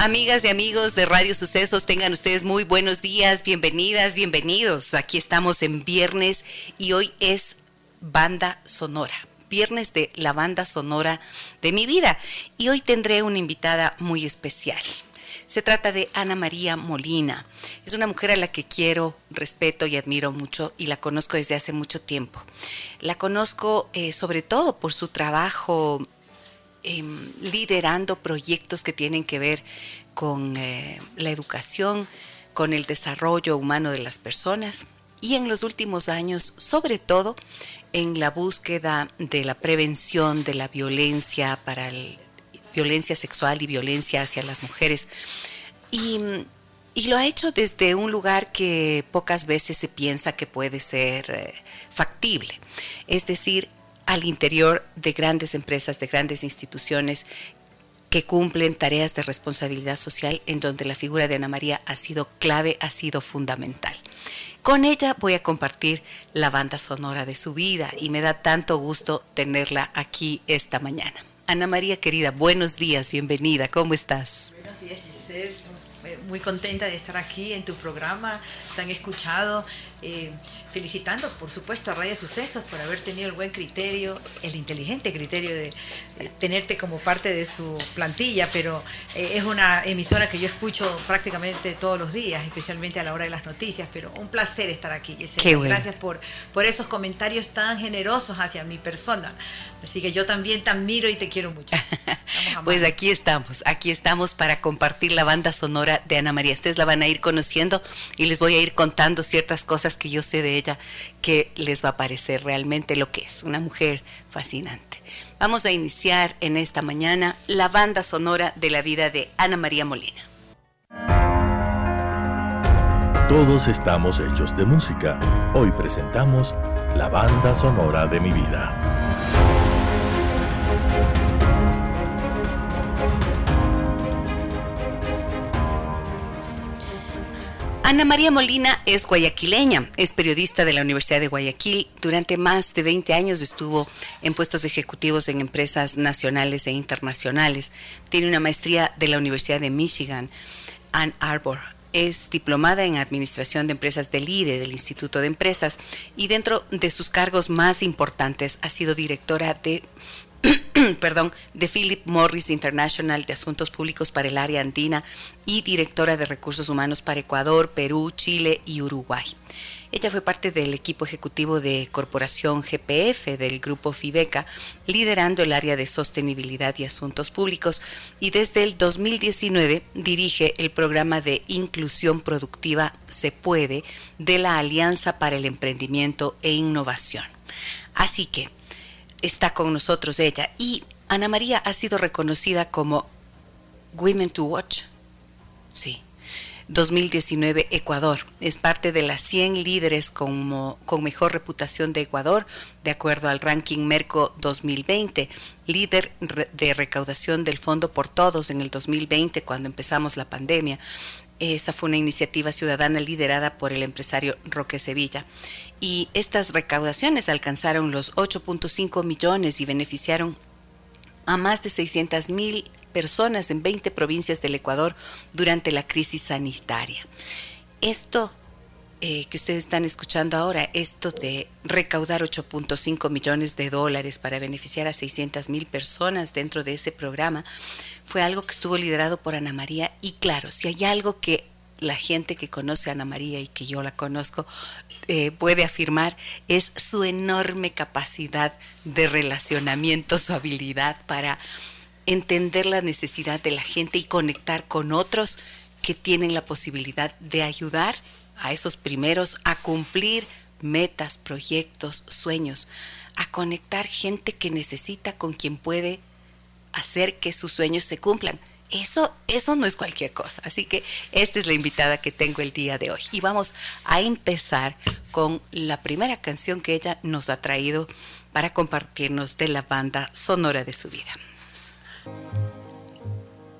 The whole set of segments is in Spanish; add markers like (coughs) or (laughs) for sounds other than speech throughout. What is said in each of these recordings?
Amigas y amigos de Radio Sucesos, tengan ustedes muy buenos días, bienvenidas, bienvenidos. Aquí estamos en viernes y hoy es banda sonora, viernes de la banda sonora de mi vida. Y hoy tendré una invitada muy especial. Se trata de Ana María Molina. Es una mujer a la que quiero, respeto y admiro mucho y la conozco desde hace mucho tiempo. La conozco eh, sobre todo por su trabajo Em, liderando proyectos que tienen que ver con eh, la educación, con el desarrollo humano de las personas y en los últimos años, sobre todo, en la búsqueda de la prevención de la violencia para violencia sexual y violencia hacia las mujeres. Y, y, lo ha hecho desde un lugar que pocas veces se piensa que puede ser eh, factible. Es decir, al interior de grandes empresas, de grandes instituciones que cumplen tareas de responsabilidad social en donde la figura de Ana María ha sido clave, ha sido fundamental. Con ella voy a compartir la banda sonora de su vida y me da tanto gusto tenerla aquí esta mañana. Ana María querida, buenos días, bienvenida, ¿cómo estás? Buenos días Giselle, muy contenta de estar aquí en tu programa tan escuchado. Eh, felicitando, por supuesto, a Radio Sucesos por haber tenido el buen criterio, el inteligente criterio de, tenerte como parte de su plantilla, pero eh, es una emisora que yo escucho prácticamente todos los días, especialmente a la hora de las noticias, pero un placer estar aquí. Gracias por, por esos comentarios tan generosos hacia mi persona. Así que yo también te admiro y te quiero mucho. (laughs) pues aquí estamos, aquí estamos para compartir la banda sonora de Ana María. Ustedes la van a ir conociendo y les voy a ir contando ciertas cosas que yo sé de ella que les va a parecer realmente lo que es, una mujer fascinante. Vamos a iniciar en esta mañana la banda sonora de la vida de Ana María Molina. Todos estamos hechos de música. Hoy presentamos la banda sonora de mi vida. Ana María Molina es guayaquileña, es periodista de la Universidad de Guayaquil. Durante más de 20 años estuvo en puestos ejecutivos en empresas nacionales e internacionales. Tiene una maestría de la Universidad de Michigan, Ann Arbor. Es diplomada en Administración de Empresas del IDE, del Instituto de Empresas, y dentro de sus cargos más importantes ha sido directora de (coughs) perdón, de Philip Morris International de Asuntos Públicos para el área andina y directora de Recursos Humanos para Ecuador, Perú, Chile y Uruguay. Ella fue parte del equipo ejecutivo de Corporación GPF del grupo FIBECA, liderando el área de sostenibilidad y asuntos públicos, y desde el 2019 dirige el programa de inclusión productiva Se puede de la Alianza para el Emprendimiento e Innovación. Así que, está con nosotros ella. Y Ana María ha sido reconocida como Women to Watch. Sí. 2019 Ecuador. Es parte de las 100 líderes con, con mejor reputación de Ecuador, de acuerdo al ranking Merco 2020. Líder de recaudación del Fondo por Todos en el 2020, cuando empezamos la pandemia. Esa fue una iniciativa ciudadana liderada por el empresario Roque Sevilla. Y estas recaudaciones alcanzaron los 8.5 millones y beneficiaron a más de 600 mil personas en 20 provincias del Ecuador durante la crisis sanitaria. Esto eh, que ustedes están escuchando ahora, esto de recaudar 8.5 millones de dólares para beneficiar a 600 mil personas dentro de ese programa, fue algo que estuvo liderado por Ana María y claro, si hay algo que la gente que conoce a Ana María y que yo la conozco eh, puede afirmar es su enorme capacidad de relacionamiento, su habilidad para entender la necesidad de la gente y conectar con otros que tienen la posibilidad de ayudar a esos primeros a cumplir metas, proyectos, sueños, a conectar gente que necesita con quien puede hacer que sus sueños se cumplan. Eso, eso no es cualquier cosa. Así que esta es la invitada que tengo el día de hoy. Y vamos a empezar con la primera canción que ella nos ha traído para compartirnos de la banda sonora de su vida.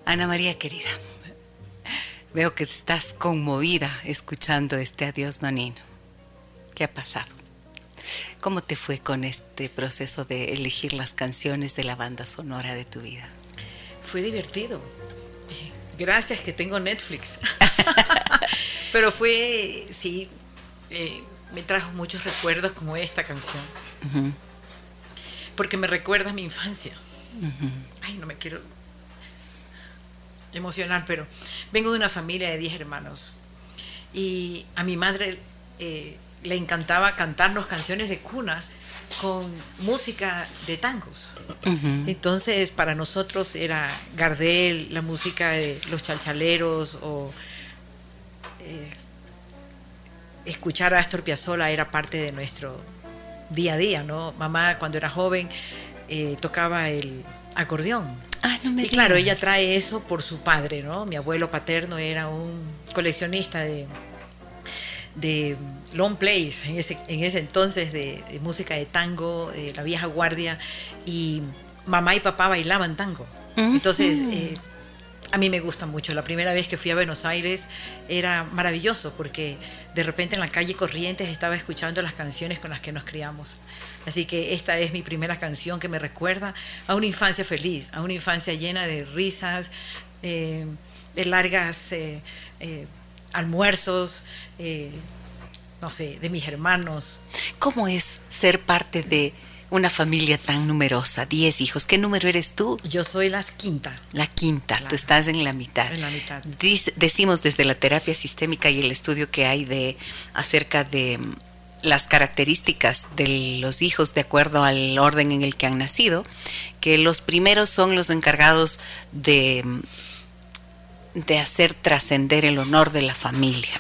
Ana María querida, veo que estás conmovida escuchando este adiós nonino. ¿Qué ha pasado? ¿Cómo te fue con este proceso de elegir las canciones de la banda sonora de tu vida? Fue divertido. Gracias que tengo Netflix. (laughs) Pero fue, sí, eh, me trajo muchos recuerdos como esta canción. Porque me recuerda a mi infancia. Ay, no me quiero emocionar, pero vengo de una familia de 10 hermanos. Y a mi madre eh, le encantaba cantarnos canciones de cuna con música de tangos. Entonces, para nosotros era Gardel, la música de los chalchaleros o eh, escuchar a Astor Piazzolla era parte de nuestro día a día, ¿no? Mamá cuando era joven eh, tocaba el acordeón. Ah, no me y claro, ella trae eso por su padre, ¿no? Mi abuelo paterno era un coleccionista de de long plays en ese, en ese entonces de, música de tango, de la vieja guardia, y mamá y papá bailaban tango. Entonces, eh, a mí me gusta mucho. La primera vez que fui a Buenos Aires era maravilloso porque de repente en la calle Corrientes estaba escuchando las canciones con las que nos criamos. Así que esta es mi primera canción que me recuerda a una infancia feliz, a una infancia llena de risas, eh, de largas eh, almuerzos, eh, no sé, de mis hermanos. ¿Cómo es ser parte de una familia tan numerosa? Diez hijos. ¿Qué número eres tú? Yo soy la quinta. La quinta, tú estás en la mitad. En la mitad. decimos desde la terapia sistémica y el estudio que hay de acerca de mm, las características de los hijos de acuerdo al orden en el que han nacido, que los primeros son los encargados de mm, de hacer trascender el honor de la familia.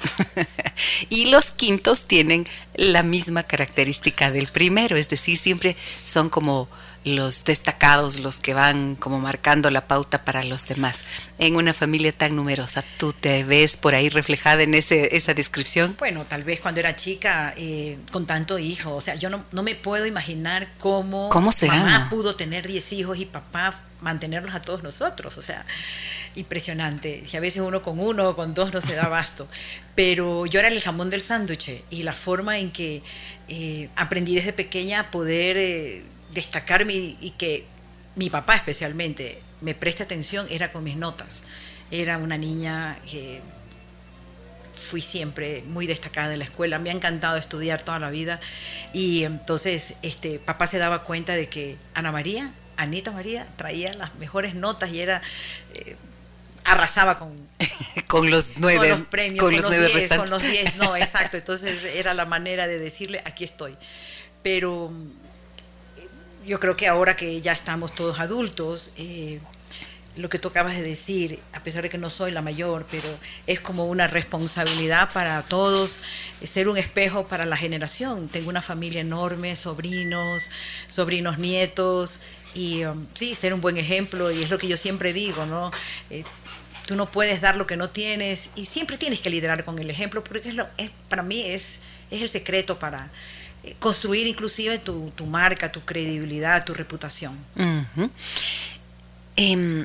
(laughs) y los quintos tienen la misma característica del primero, es decir, siempre son como los destacados, los que van como marcando la pauta para los demás. En una familia tan numerosa, ¿tú te ves por ahí reflejada en ese, esa descripción? Bueno, tal vez cuando era chica, eh, con tanto hijo, o sea, yo no, no me puedo imaginar cómo, ¿Cómo será? mamá pudo tener 10 hijos y papá mantenerlos a todos nosotros, o sea, impresionante. Si a veces uno con uno o con dos no se da basto. Pero yo era el jamón del sándwich y la forma en que eh, aprendí desde pequeña a poder eh, destacarme y, que mi papá especialmente me preste atención era con mis notas. Era una niña que fui siempre muy destacada en la escuela, me ha encantado estudiar toda la vida y entonces este papá se daba cuenta de que Ana María, Anita María traía las mejores notas y era eh, arrasaba (laughs) con, con los nueve con los premios, con, los, nueve diez, con los diez, no, (laughs) exacto. Entonces era la manera de decirle, aquí estoy. Pero yo creo que ahora que ya estamos todos adultos, eh, lo que tú acabas de decir, a pesar de que no soy la mayor, pero es como una responsabilidad para todos, ser un espejo para la generación. Tengo una familia enorme, sobrinos, sobrinos nietos, y um, sí, ser un buen ejemplo, y es lo que yo siempre digo, ¿no? Eh, tú no puedes dar lo que no tienes y siempre tienes que liderar con el ejemplo porque es lo, es, para mí es, es el secreto para eh, construir inclusive tu, tu, marca, tu credibilidad, tu reputación. Em,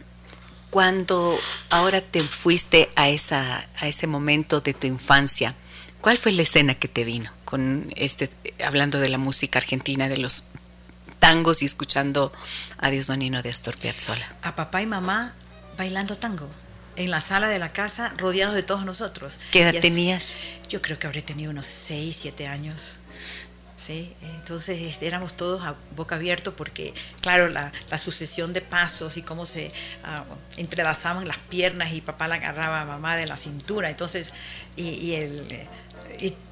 cuando ahora te fuiste a, esa, a ese momento de tu infancia, ¿cuál fue la escena que te vino? Con este, hablando de la música argentina, de los tangos y escuchando a Dios Donino de Astor Piazzolla. A papá y mamá bailando tango en la sala de la casa, rodeados de todos nosotros. ¿Qué edad tenías? Yo creo que habré tenido unos 6, 7 años. ¿sí? Entonces este, éramos todos a boca abierta porque, claro, la, sucesión de pasos y cómo se uh, entrelazaban las piernas y papá la agarraba a mamá de la cintura. Entonces, y, el,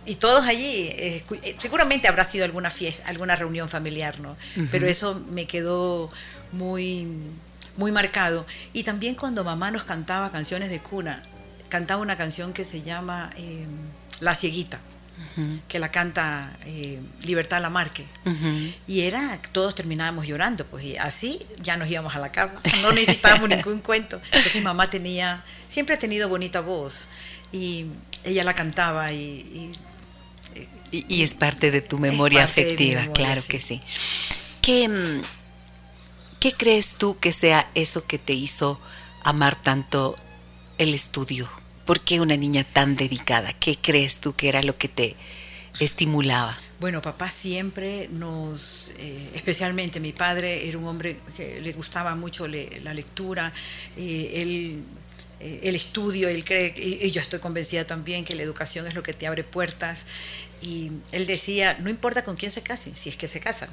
y, todos allí, eh, eh, seguramente habrá sido alguna fiesta, alguna reunión familiar, ¿no? Pero eso me quedó muy muy marcado. Y también cuando mamá nos cantaba canciones de cuna, cantaba una canción que se llama eh, La Cieguita, que la canta eh, Libertad Lamarque. Y era, todos terminábamos llorando, pues y así ya nos íbamos a la cama, no necesitábamos (laughs) ningún cuento. Entonces mamá tenía, siempre ha tenido bonita voz y ella la cantaba y, Y, es parte de tu memoria afectiva, claro que sí. ¿Qué, mm, ¿Qué crees tú que sea eso que te hizo amar tanto el estudio? ¿Por qué una niña tan dedicada? ¿Qué crees tú que era lo que te estimulaba? Bueno, papá siempre nos, eh, especialmente mi padre era un hombre que le gustaba mucho la lectura, eh, eh, el estudio, él cree, y, yo estoy convencida también que la educación es lo que te abre puertas, y él decía, no importa con quién se casen, si es que se casan,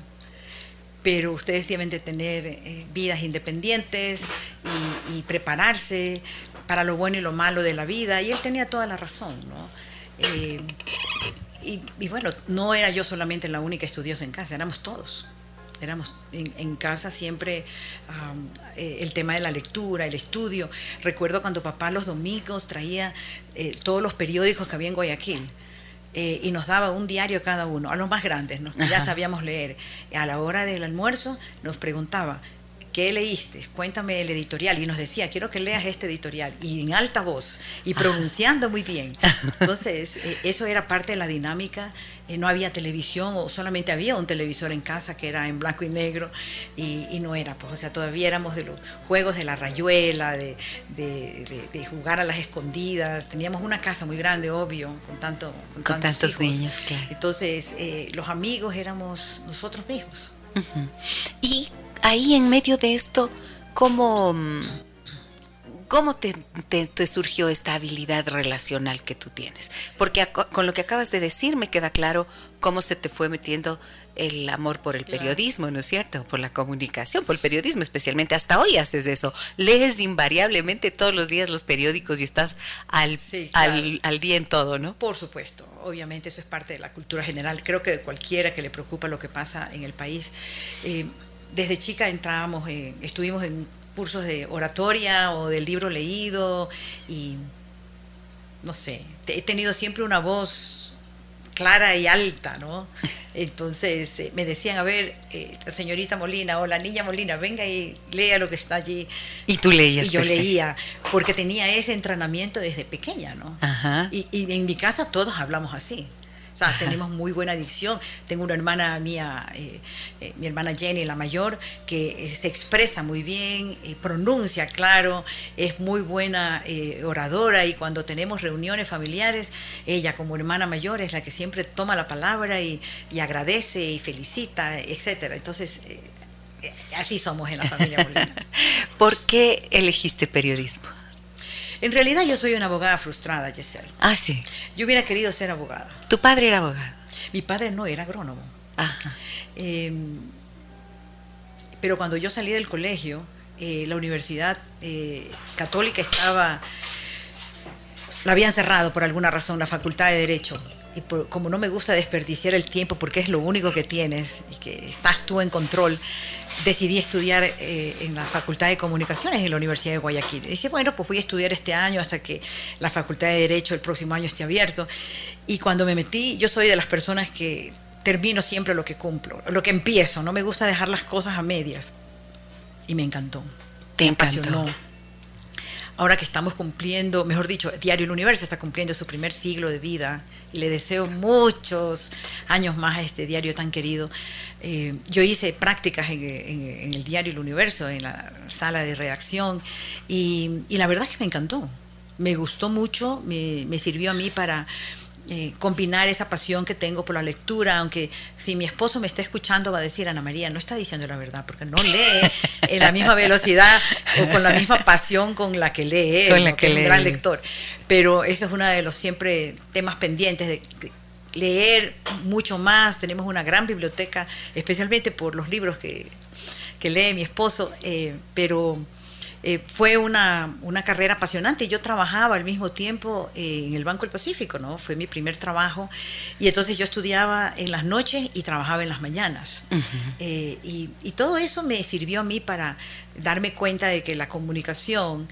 pero ustedes deben de tener vidas independientes y, prepararse para lo bueno y lo malo de la vida, y él tenía toda la razón, ¿no? y, bueno, no era yo solamente la única estudiosa en casa, éramos todos. Éramos en, casa siempre eh, el tema de la lectura, el estudio. Recuerdo cuando papá los domingos traía eh, todos los periódicos que había en Guayaquil. Eh, y nos daba un diario cada uno, a los más grandes, ¿no? ya sabíamos leer. A la hora del almuerzo nos preguntaba, ¿qué leíste? Cuéntame el editorial. Y nos decía, quiero que leas este editorial. Y en alta voz, y pronunciando muy bien. Entonces, (laughs) eh, eso era parte de la dinámica. Eh, no había televisión, o solamente había un televisor en casa que era en blanco y negro, y, no era, pues, o sea, todavía éramos de los juegos de la rayuela, de, jugar a las escondidas. Teníamos una casa muy grande, obvio, con, tanto, con, tantos, niños, claro. Entonces, eh, los amigos éramos nosotros mismos. Y ahí en medio de esto, ¿cómo, cómo te, surgió esta habilidad relacional que tú tienes? Porque con lo que acabas de decir me queda claro cómo se te fue metiendo el amor por el periodismo, ¿no es cierto? Por la comunicación, por el periodismo especialmente. Hasta hoy haces eso. Lees invariablemente todos los días los periódicos y estás al, al, día en todo, ¿no? Por supuesto. Obviamente eso es parte de la cultura general. Creo que cualquiera que le preocupa lo que pasa en el país. Eh, desde chica entrábamos, estuvimos en cursos de oratoria o del libro leído y no sé, he tenido siempre una voz clara y alta, ¿no? (laughs) Entonces eh, me decían, a ver, eh, la señorita Molina o la niña Molina, venga y lea lo que está allí. Y tú leías. Y yo leía, porque tenía ese entrenamiento desde pequeña, ¿no? Ajá. y en mi casa todos hablamos así. O sea, tenemos muy buena adicción. Tengo una hermana mía, eh, eh, mi hermana Jenny, la mayor, que eh, se expresa muy bien, pronuncia claro, es muy buena oradora y cuando tenemos reuniones familiares, ella como hermana mayor es la que siempre toma la palabra y, agradece y felicita, etcétera. Entonces, así somos en la familia. (laughs) ¿Por qué elegiste periodismo? En realidad yo soy una abogada frustrada, Giselle. Ah, sí. Yo hubiera querido ser abogada. ¿Tu padre era abogado? Mi padre no, era agrónomo. Ajá. Em, pero cuando yo salí del colegio, eh, la universidad eh, católica estaba, la habían cerrado por alguna razón, la facultad de Derecho. Y como no me gusta desperdiciar el tiempo porque es lo único que tienes y que estás tú en control, decidí estudiar eh, en la Facultad de Comunicaciones en la Universidad de Guayaquil. Y dije, bueno, pues voy a estudiar este año hasta que la Facultad de Derecho el próximo año esté abierto. Y cuando me metí, yo soy de las personas que termino siempre lo que cumplo, lo que empiezo, no me gusta dejar las cosas a medias. Y me encantó. Te me encantó. Ahora que estamos cumpliendo, mejor dicho, Diario El Universo está cumpliendo su primer siglo de vida y le deseo muchos años más a este diario tan querido. Eh, yo hice prácticas en, el diario El Universo, en la sala de redacción, y, la verdad es que me encantó. Me gustó mucho, me, sirvió a mí para eh, combinar esa pasión que tengo por la lectura, aunque si mi esposo me está escuchando va a decir, Ana María, no está diciendo la verdad, porque no lee (laughs) en la misma velocidad o con la misma pasión con la que lee, con la que, es un gran lector. Pero eso es uno de los siempre temas pendientes de, leer mucho más, tenemos una gran biblioteca, especialmente por los libros que, lee mi esposo, eh, pero eh, fue una, carrera apasionante. Yo trabajaba al mismo tiempo eh, en el Banco del Pacífico, ¿no? Fue mi primer trabajo. Y entonces yo estudiaba en las noches y trabajaba en las mañanas. y, y, todo eso me sirvió a mí para darme cuenta de que la comunicación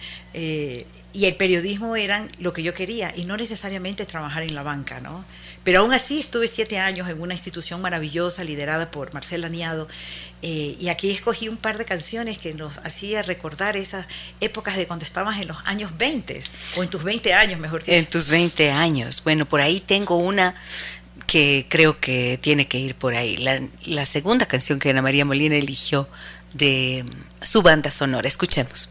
y el periodismo eran lo que yo quería y no necesariamente trabajar en la banca, ¿no? Pero aún así estuve siete años en una institución maravillosa liderada por Marcela Niado eh, y aquí escogí un par de canciones que nos hacía recordar esas épocas de cuando estabas en los años 20 o en tus 20 años, mejor dicho. En tus 20 años. Bueno, por ahí tengo una que creo que tiene que ir por ahí. La, la segunda canción que Ana María Molina eligió de su banda sonora. Escuchemos.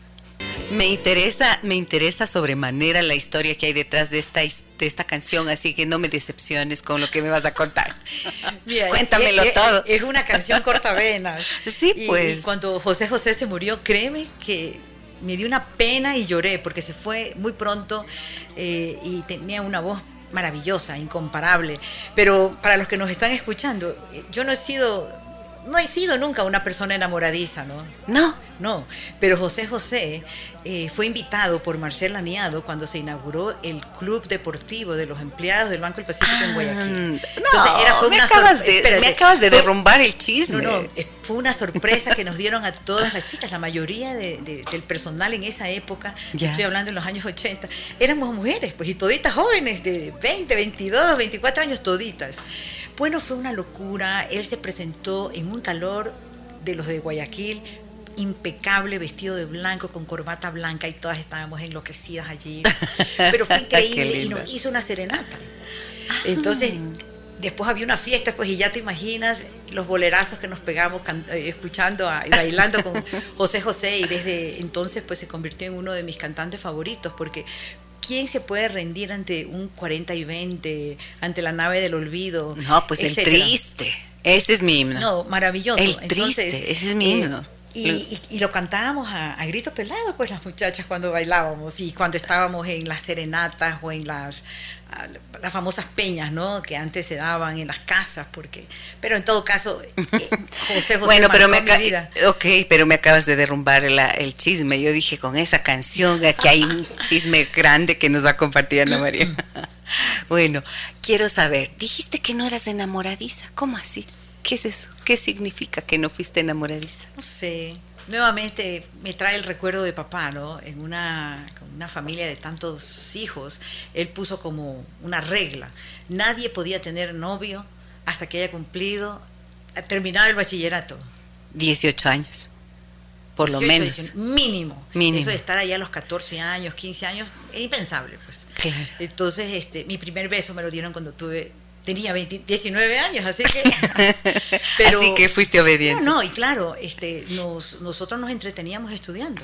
Me interesa, me interesa sobremanera la historia que hay detrás de esta, de esta canción, así que no me decepciones con lo que me vas a contar. (laughs) Cuéntamelo todo. Es, una canción cortavenas. (laughs) sí, pues. Y cuando José José se murió, créeme que me dio una pena y lloré porque se fue muy pronto eh, y tenía una voz maravillosa, incomparable. Pero para los que nos están escuchando, eh, yo no he sido no he sido nunca una persona enamoradiza, ¿no? No. No, pero José José eh, fue invitado por Marcel Laniado cuando se inauguró el Club Deportivo de los Empleados del Banco del Pacífico en Guayaquil. Ah, no, era, fue me, acabas de, me, acabas de, derrumbar el chisme. No, no, fue una sorpresa que nos dieron a todas las chicas, la mayoría del personal en esa época, estoy hablando en los años 80, éramos mujeres, pues, y toditas jóvenes de 20, 22, 24 años, toditas. Bueno, fue una locura. Él se presentó en un calor de los de Guayaquil, impecable, vestido de blanco, con corbata blanca y todas estábamos enloquecidas allí. (laughs) Pero fue increíble y nos hizo una serenata. Ah. Entonces, después había una fiesta, pues, y ya te imaginas los bolerazos que nos pegamos eh, escuchando y bailando con (laughs) José José, y desde entonces, pues, se convirtió en uno de mis cantantes favoritos, porque ¿quién se puede rendir ante un 40 y 20, ante la nave del olvido? No, pues el triste. Ese es mi himno. No, maravilloso. El triste, ese es mi eh, himno. y, lo cantábamos a, a grito pelado, pues las muchachas cuando bailábamos y cuando estábamos en las serenatas o en las las famosas peñas, ¿no? Que antes se daban en las casas, porque, pero en todo caso, eh, (laughs) José José bueno, pero me vida. ok, pero me acabas de derrumbar el chisme. Yo dije con esa canción que hay un (laughs) chisme grande que nos va a compartir Ana María. (clears throat) bueno, quiero saber, dijiste que no eras enamoradiza, ¿cómo así? ¿Qué es eso? ¿Qué significa que no fuiste enamoradiza? No sé, nuevamente me trae el recuerdo de papá, ¿no? En una, una familia de tantos hijos, él puso como una regla. Nadie podía tener novio hasta que haya cumplido, terminado el bachillerato. 18 años, por lo menos. Mínimo. Mínimo. Eso de estar allá a los 14 años, 15 años, es impensable, pues. Claro. Entonces, este, mi primer beso me lo dieron cuando tuve tenía 19 años, así que... (laughs) pero, así que fuiste obediente. No, no, y claro, este, nos, nosotros nos entreteníamos estudiando.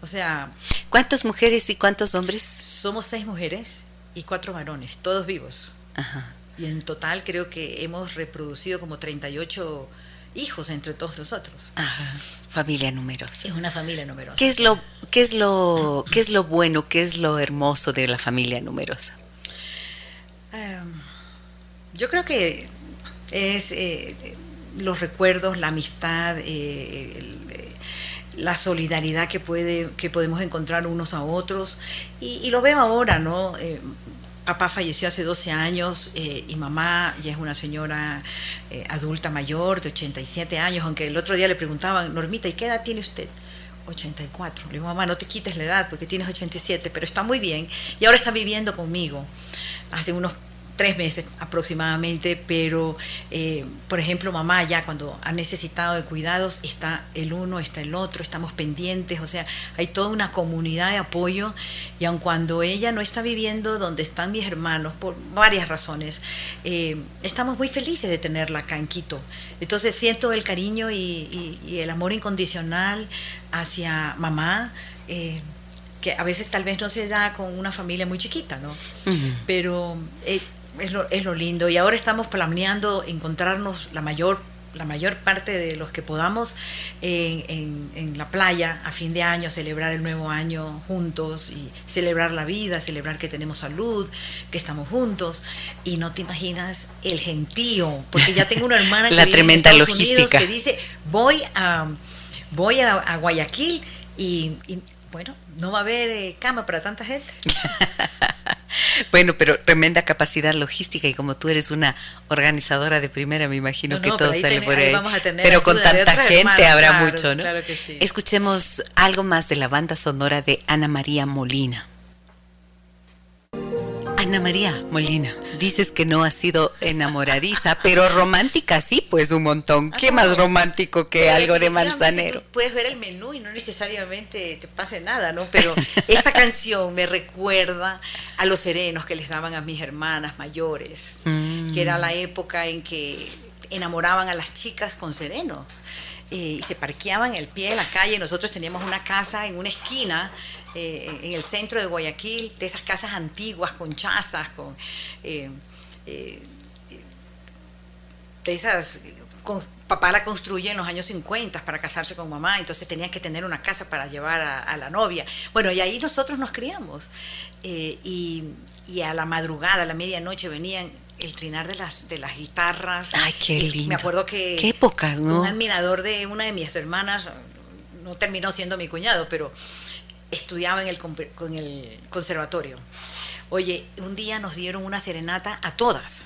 O sea... ¿Cuántas mujeres y cuántos hombres? Somos seis mujeres y cuatro varones, todos vivos. Ajá. Y en total creo que hemos reproducido como 38 hijos entre todos nosotros. Ajá. Familia numerosa. Es una familia numerosa. ¿Qué es lo, qué es lo, qué es lo bueno, qué es lo hermoso de la familia numerosa? Em, yo creo que es eh, los recuerdos, la amistad, eh, eh, la solidaridad que, puede, que podemos encontrar unos a otros. Y, lo veo ahora, ¿no? papá falleció hace 12 años y mamá ya es una señora adulta mayor de 87 años, aunque el otro día le preguntaban, Normita, ¿y qué edad tiene usted? 84. Le digo, mamá, no te quites la edad porque tienes 87, pero está muy bien. Y ahora está viviendo conmigo hace unos tres meses aproximadamente, pero eh, por ejemplo mamá ya cuando ha necesitado de cuidados está el uno, está el otro, estamos pendientes, o sea, hay toda una comunidad de apoyo y aun cuando ella no está viviendo donde están mis hermanos por varias razones, eh, estamos muy felices de tenerla acá en Quito. Entonces siento el cariño y, el amor incondicional hacia mamá. Eh, que a veces tal vez no se da con una familia muy chiquita, ¿no? Pero eh, es, lo, es lo lindo. Y ahora estamos planeando encontrarnos la mayor la mayor parte de los que podamos en, en, la playa a fin de año, celebrar el nuevo año juntos y celebrar la vida, celebrar que tenemos salud, que estamos juntos. Y no te imaginas el gentío, porque ya tengo una hermana (laughs) que la tremenda logística que dice voy a voy a, Guayaquil y bueno, no va a haber eh, cama para tanta gente. (laughs) bueno, pero tremenda capacidad logística y como tú eres una organizadora de primera, me imagino que todo sale por ahí. pero con tanta gente habrá mucho, ¿no? Claro que sí. Escuchemos algo más de la banda sonora de Ana María Molina. Ana María Molina, dices que no has sido enamoradiza, (laughs) pero romántica sí, pues un montón. ¿Qué más romántico que algo de manzanero? Puedes ver el menú y no necesariamente te pase nada, ¿no? Pero esta (laughs) canción me recuerda a los serenos que les daban a mis hermanas mayores, que era la época en que enamoraban a las chicas con sereno. Eh, y se parqueaban el pie de la calle. Nosotros teníamos una casa en una esquina eh, en el centro de Guayaquil, de esas casas antiguas con chazas, con eh, eh, de esas papá la construye en los años 50 para casarse con mamá, entonces tenían que tener una casa para llevar a, la novia. Bueno, y ahí nosotros nos criamos. y, a la madrugada, a la medianoche venían el trinar de las de las guitarras. Ay, qué lindo. Me acuerdo que qué épocas, ¿no? Un admirador de una de mis hermanas no terminó siendo mi cuñado, pero estudiaba en el, el conservatorio. Oye, un día nos dieron una serenata a todas,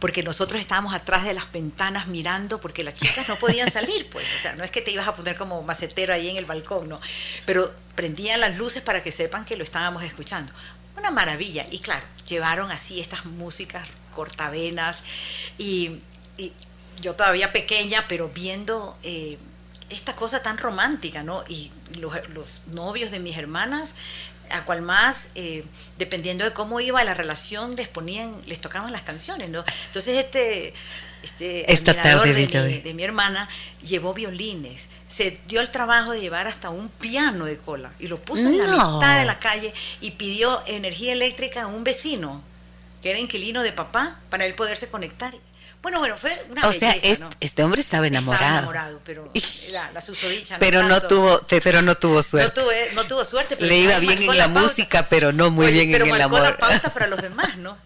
porque nosotros estábamos atrás de las ventanas mirando, porque las chicas no podían salir, pues, o sea, no es que te ibas a poner como macetero ahí en el balcón, no, pero prendían las luces para que sepan que lo estábamos escuchando. Una maravilla, y claro, llevaron así estas músicas cortavenas, y, yo todavía pequeña, pero viendo... Eh, esta cosa tan romántica, ¿no? Y los, novios de mis hermanas, a cual más, eh, dependiendo de cómo iba la relación, les ponían, les tocaban las canciones, ¿no? Entonces este, este Esta tarde de, mi, de mi hermana llevó violines, se dio el trabajo de llevar hasta un piano de cola y lo puso en la mitad de la calle y pidió energía eléctrica a un vecino que era inquilino de papá para él poderse conectar bueno, bueno, fue una O sea, este hombre estaba enamorado. Estaba enamorado, pero (laughs) la, la susodicha Pero no, tuvo, pero no tuvo suerte. No, tuve, no tuvo suerte. Le iba bien en la, música, pero no muy bien en el amor. la pausa para los (laughs) demás, ¿no?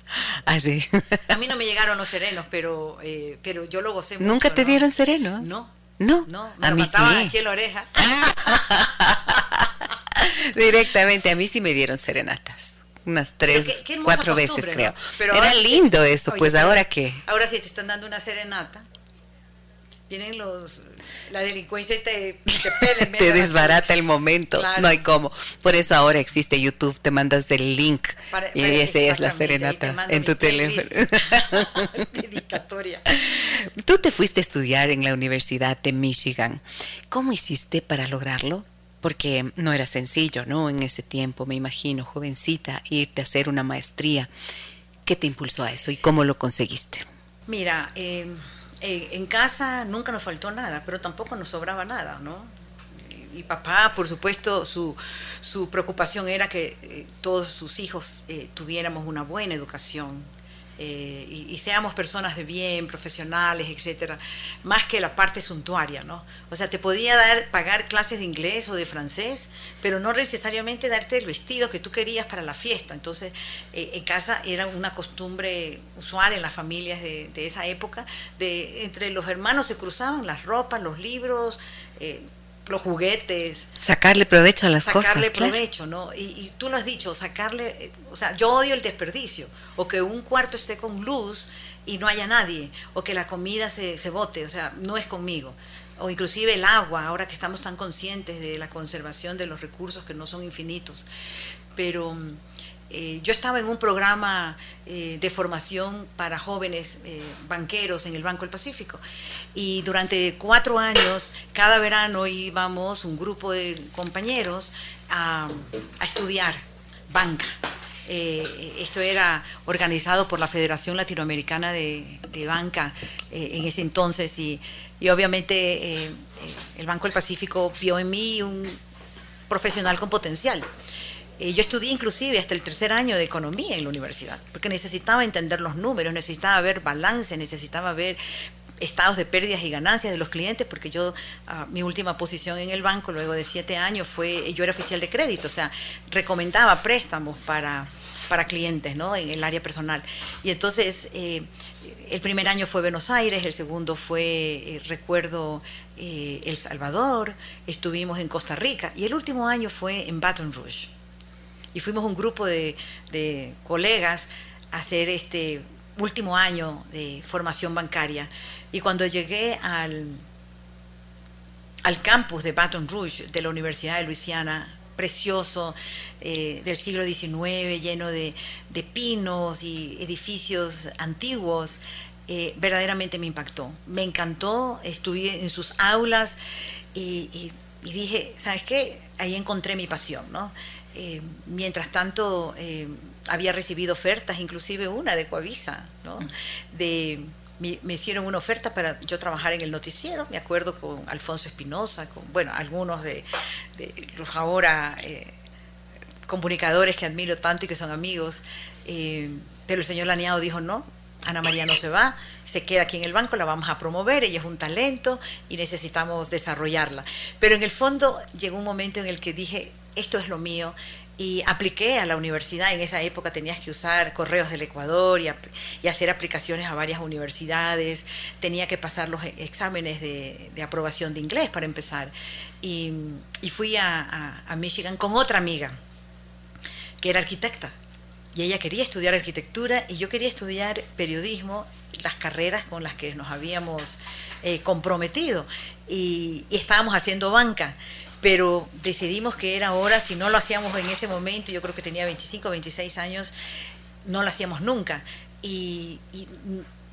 Ah, sí. A mí no me llegaron los serenos, pero, eh, pero yo lo gocé mucho. ¿Nunca te dieron serenos? No. ¿No? No, me a mí sí. aquí en la oreja. (laughs) Directamente, a mí sí me dieron serenatas unas tres, cuatro veces creo. Pero Era lindo eso, pues ahora qué. Ahora sí te están dando una serenata. Vienen los la delincuencia y te, te, (laughs) te desbarata el momento. No hay cómo. Por eso ahora existe YouTube, te mandas el link y esa es la serenata en tu teléfono. (laughs) (laughs) Dedicatoria. Tú te fuiste a estudiar en la Universidad de Michigan. ¿Cómo hiciste para lograrlo? Porque no era sencillo, ¿no? En ese tiempo, me imagino, jovencita, irte a hacer una maestría. ¿Qué te impulsó a eso y cómo lo conseguiste? Mira, eh, eh, en casa nunca nos faltó nada, pero tampoco nos sobraba nada, ¿no? Y papá, por supuesto, su, su preocupación era que eh, todos sus hijos tuviéramos una buena educación, eh, y, seamos personas de bien, profesionales, etcétera, más que la parte suntuaria, ¿no? O sea, te podía dar, pagar clases de inglés o de francés, pero no necesariamente darte el vestido que tú querías para la fiesta. Entonces, eh, en casa era una costumbre usual en las familias de, esa época, de entre los hermanos se cruzaban las ropas, los libros, eh, los juguetes. Sacarle provecho a las cosas. Sacarle provecho, ¿no? Y, tú lo has dicho, sacarle, o sea, yo odio el desperdicio, o que un cuarto esté con luz y no haya nadie, o que la comida se, se bote, o sea, no es conmigo. O inclusive el agua, ahora que estamos tan conscientes de la conservación de los recursos que no son infinitos. Pero eh, yo estaba en un programa eh, de formación para jóvenes eh, banqueros en el Banco del Pacífico y durante cuatro años, cada verano íbamos un grupo de compañeros a, estudiar banca. esto era organizado por la Federación Latinoamericana de, Banca en ese entonces y, y obviamente el Banco del Pacífico vio en mí un profesional con potencial. Eh, yo estudié inclusive hasta el tercer año de economía en la universidad, porque necesitaba entender los números, necesitaba ver balance, necesitaba ver estados de pérdidas y ganancias de los clientes, porque yo, ah, mi última posición en el banco, luego de siete años, fue, yo era oficial de crédito, o sea, recomendaba préstamos para, para clientes, ¿no? En el área personal. Y entonces, eh, el primer año fue Buenos Aires, el segundo fue, eh, recuerdo, El Salvador, estuvimos en Costa Rica, y el último año fue en Baton Rouge y fuimos un grupo de, colegas a hacer este último año de formación bancaria. Y cuando llegué al, al campus de Baton Rouge de la Universidad de Luisiana, precioso eh, del siglo XIX, lleno de, pinos y edificios antiguos, eh, verdaderamente me impactó. Me encantó, estuve en sus aulas y, dije, ¿sabes qué? Ahí encontré mi pasión, ¿no? Eh, mientras tanto, había recibido ofertas, inclusive una de Coavisa, ¿no? De me, hicieron una oferta para yo trabajar en el noticiero, me acuerdo con Alfonso Espinosa, con, bueno, algunos de, los ahora eh, comunicadores que admiro tanto y que son amigos, eh, pero el señor Laniado dijo, no, Ana María no se va, se queda aquí en el banco, la vamos a promover, ella es un talento y necesitamos desarrollarla. Pero en el fondo llegó un momento en el que dije, esto es lo mío, y apliqué a la universidad. En esa época tenías que usar correos del Ecuador y, hacer aplicaciones a varias universidades. Tenía que pasar los e-, exámenes de, aprobación de inglés para empezar. Y, fui a, Michigan con otra amiga, que era arquitecta. Y ella quería estudiar arquitectura y yo quería estudiar periodismo, las carreras con las que nos habíamos eh, comprometido. y estábamos haciendo banca pero decidimos que era hora, si no lo hacíamos en ese momento, yo creo que tenía 25, 26 años, no lo hacíamos nunca. Y,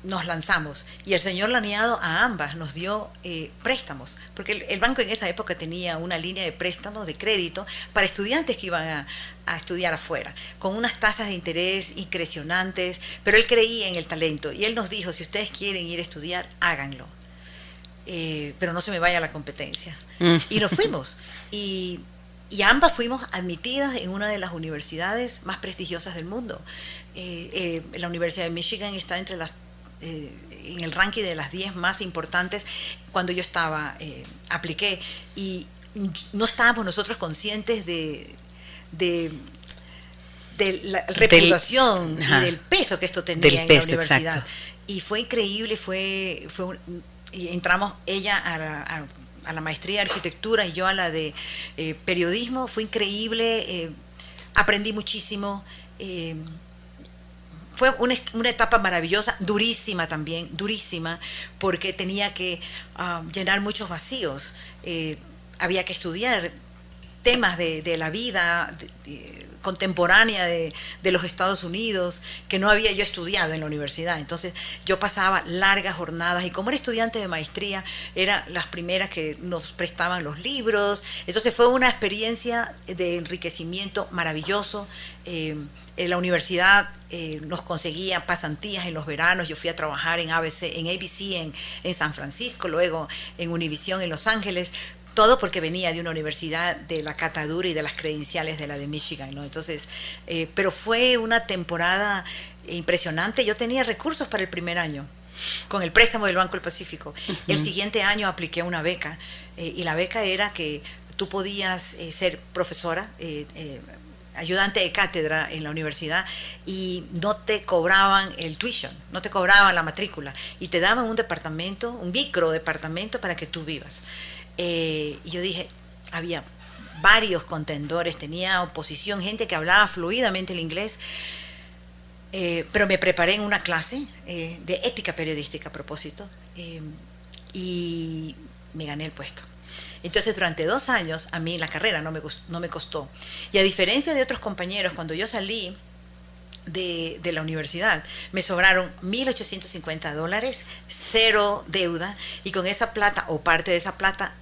nos lanzamos. Y el señor Laneado a ambas nos dio eh, préstamos, porque el, banco en esa época tenía una línea de préstamos de crédito para estudiantes que iban a, a estudiar afuera, con unas tasas de interés impresionantes, pero él creía en el talento y él nos dijo, si ustedes quieren ir a estudiar, háganlo eh, pero no se me vaya la competencia. Mm. Y nos fuimos. Y, ambas fuimos admitidas en una de las universidades más prestigiosas del mundo. Eh, eh, la Universidad de Michigan está entre las en el ranking de las 10 más importantes cuando yo estaba, apliqué, y no estábamos nosotros conscientes de, de, la reputación y del peso que esto tenía en la universidad. Y fue increíble, fue, fue y entramos ella a la, maestría de arquitectura y yo a la de eh, periodismo. Fue increíble, eh, aprendí muchísimo. Eh, fue una, etapa maravillosa, durísima también, durísima, porque tenía que ah, llenar muchos vacíos. había que estudiar temas de, la vida, contemporánea de, los Estados Unidos que no había yo estudiado en la universidad. Entonces yo pasaba largas jornadas y como era estudiante de maestría, era las primeras que nos prestaban los libros. Entonces fue una experiencia de enriquecimiento maravilloso. Eh, en la universidad eh, nos conseguía pasantías en los veranos. Yo fui a trabajar en ABC, en San Francisco, luego en Univisión en Los Ángeles todo porque venía de una universidad de la catadura y de las credenciales de la de Michigan, ¿no? Entonces, eh, pero fue una temporada impresionante. Yo tenía recursos para el primer año con el préstamo del Banco del Pacífico. El siguiente año apliqué una beca eh, y la beca era que tú podías eh, ser profesora, ayudante de cátedra en la universidad y no te cobraban el tuition, no te cobraban la matrícula y te daban un departamento, un micro departamento para que tú vivas. Eh, yo dije, había varios contendores, tenía oposición, gente que hablaba fluidamente el inglés, eh, pero me preparé en una clase eh, de ética periodística a propósito y me gané el puesto. Entonces, durante dos años, a mí la carrera no me, no me costó. Y a diferencia de otros compañeros, cuando yo salí de, de la universidad, me sobraron 1.850 dólares, cero deuda, y con esa plata, o parte de esa plata,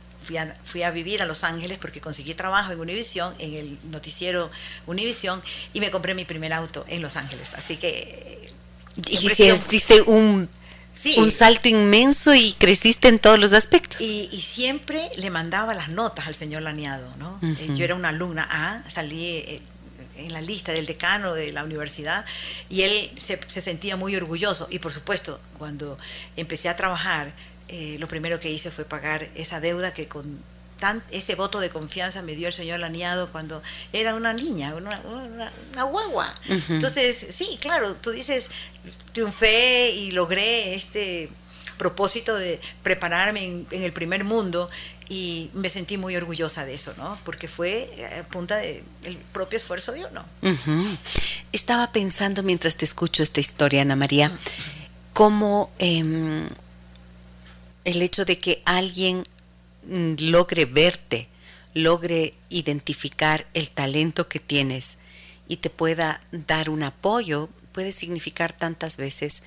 fui a, vivir a Los Ángeles porque conseguí trabajo en Univision, en el noticiero Univision, y me compré mi primer auto en Los Ángeles. Así que... Y hiciste un un salto inmenso y creciste en todos los aspectos. Y, siempre le mandaba las notas al señor Laniado, ¿no? Eh, yo era una alumna A, salí eh, en la lista del decano de la universidad y él se, se, sentía muy orgulloso. Y por supuesto, cuando empecé a trabajar eh, lo primero que hice fue pagar esa deuda que con tan, ese voto de confianza me dio el señor Laniado cuando era una niña, una, una, guagua. Entonces, sí, claro, tú dices, triunfé y logré este propósito de prepararme en, el primer mundo y me sentí muy orgullosa de eso, ¿no? Porque fue a punta del propio esfuerzo de uno. Estaba pensando mientras te escucho esta historia, Ana María, cómo... Em, el hecho de que alguien mm, logre verte, logre identificar el talento que tienes y te pueda dar un apoyo, puede significar tantas veces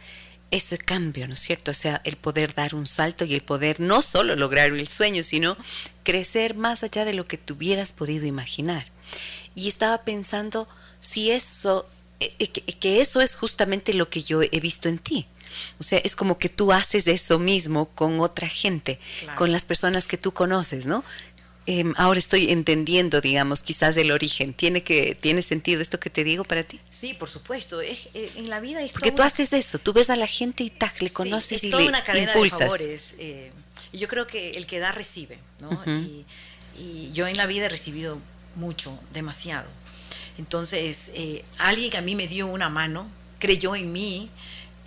ese cambio, ¿no es cierto? O sea, el poder dar un salto y el poder no solo lograr el sueño, sino crecer más allá de lo que tú hubieras podido imaginar. Y estaba pensando si eso, que eso es justamente lo que yo he visto en ti. O sea, es como que tú haces eso mismo con otra gente, con las personas que tú conoces, ¿no? Em, ahora estoy entendiendo, digamos, quizás el origen. ¿Tiene, que, ¿Tiene sentido esto que te digo para ti? Sí, por supuesto. Es, eh, en la vida es Porque tú haces eso, tú ves a la gente y tac, le conoces y le una cadena impulsas. De favores. Eh, yo creo que el que da recibe, ¿no? y, yo en la vida he recibido mucho, demasiado. Entonces, eh, alguien a mí me dio una mano, creyó en mí,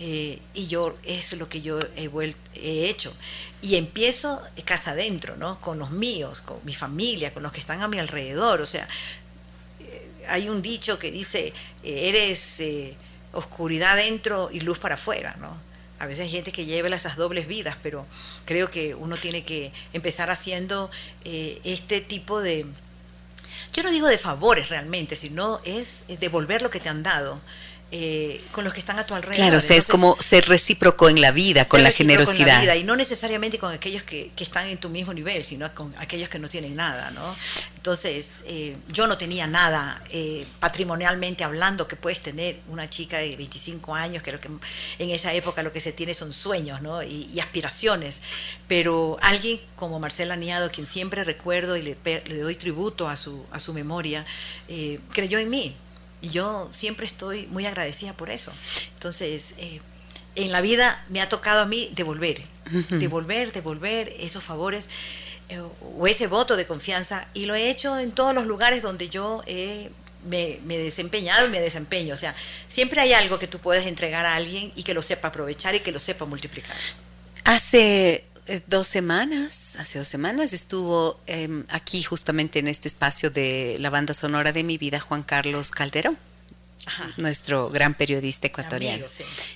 eh, y yo, es lo que yo he, he hecho. Y empiezo casa adentro, ¿no? Con los míos, con mi familia, con los que están a mi alrededor. O sea, eh, hay un dicho que dice, eh, eres oscuridad dentro y luz para afuera, ¿no? A veces hay gente que lleva esas dobles vidas, pero creo que uno tiene que empezar haciendo este tipo de, yo no digo de favores realmente, sino es devolver lo que te han dado. Eh, con los que están a tu alrededor. Claro, o sea, es como ser recíproco en la vida, con la generosidad. y no necesariamente con aquellos que, están en tu mismo nivel, sino con aquellos que no tienen nada, ¿no? Entonces, eh, yo no tenía nada eh, patrimonialmente hablando que puedes tener una chica de 25 años, que, que en esa época lo que se tiene son sueños, ¿no? Y, aspiraciones. Pero alguien como Marcela Niado, quien siempre recuerdo y le, le doy tributo a su, a su memoria, creyó en mí y yo siempre estoy muy agradecida por eso. Entonces, eh, en la vida me ha tocado a mí devolver, devolver, devolver esos favores eh, o ese voto de confianza. Y lo he hecho en todos los lugares donde yo me, me, he desempeñado y me desempeño. O sea, siempre hay algo que tú puedes entregar a alguien y que lo sepa aprovechar y que lo sepa multiplicar. Hace dos semanas, hace dos semanas estuvo em, aquí justamente en este espacio de la banda sonora de mi vida Juan Carlos Calderón, nuestro gran periodista ecuatoriano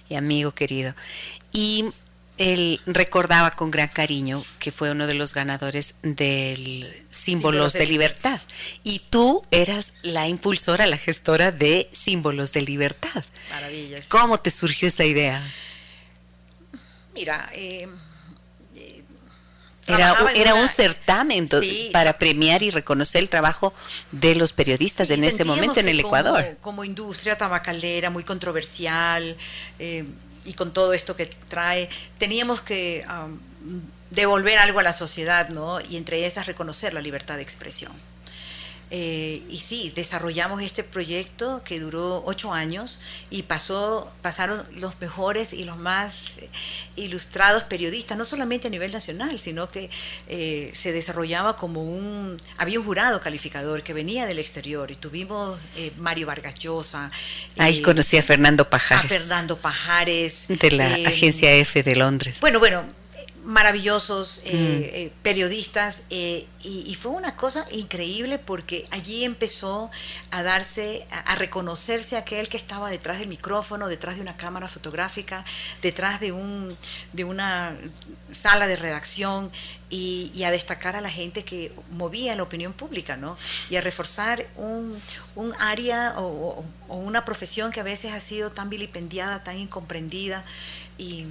y amigo querido. Y él recordaba con gran cariño que fue uno de los ganadores del Símbolos, de, Libertad. Y tú eras la impulsora, la gestora de Símbolos de Libertad. Maravillas. ¿Cómo te surgió esa idea? Mira, eh, era, un certamen para premiar y reconocer el trabajo de los periodistas en ese momento en el Ecuador. Como industria tabacalera muy controversial eh, y con todo esto que trae, teníamos que devolver algo a la sociedad, ¿no? Y entre esas reconocer la libertad de expresión. Eh, y sí, desarrollamos este proyecto que duró ocho años y pasó, pasaron los mejores y los más eh, ilustrados periodistas, no solamente a nivel nacional, sino que eh, se desarrollaba como un... Había un jurado calificador que venía del exterior y tuvimos Mario Vargas Llosa. Ahí conocí a Fernando Pajares. A Fernando Pajares. De la agencia F de Londres. Bueno, bueno, maravillosos eh, mm. eh, periodistas eh, y, fue una cosa increíble porque allí empezó a darse, a, reconocerse aquel que estaba detrás del micrófono, detrás de una cámara fotográfica, detrás de, un, de una sala de redacción y, a destacar a la gente que movía la opinión pública, ¿no? Y a reforzar un, un área o, o una profesión que a veces ha sido tan vilipendiada, tan incomprendida y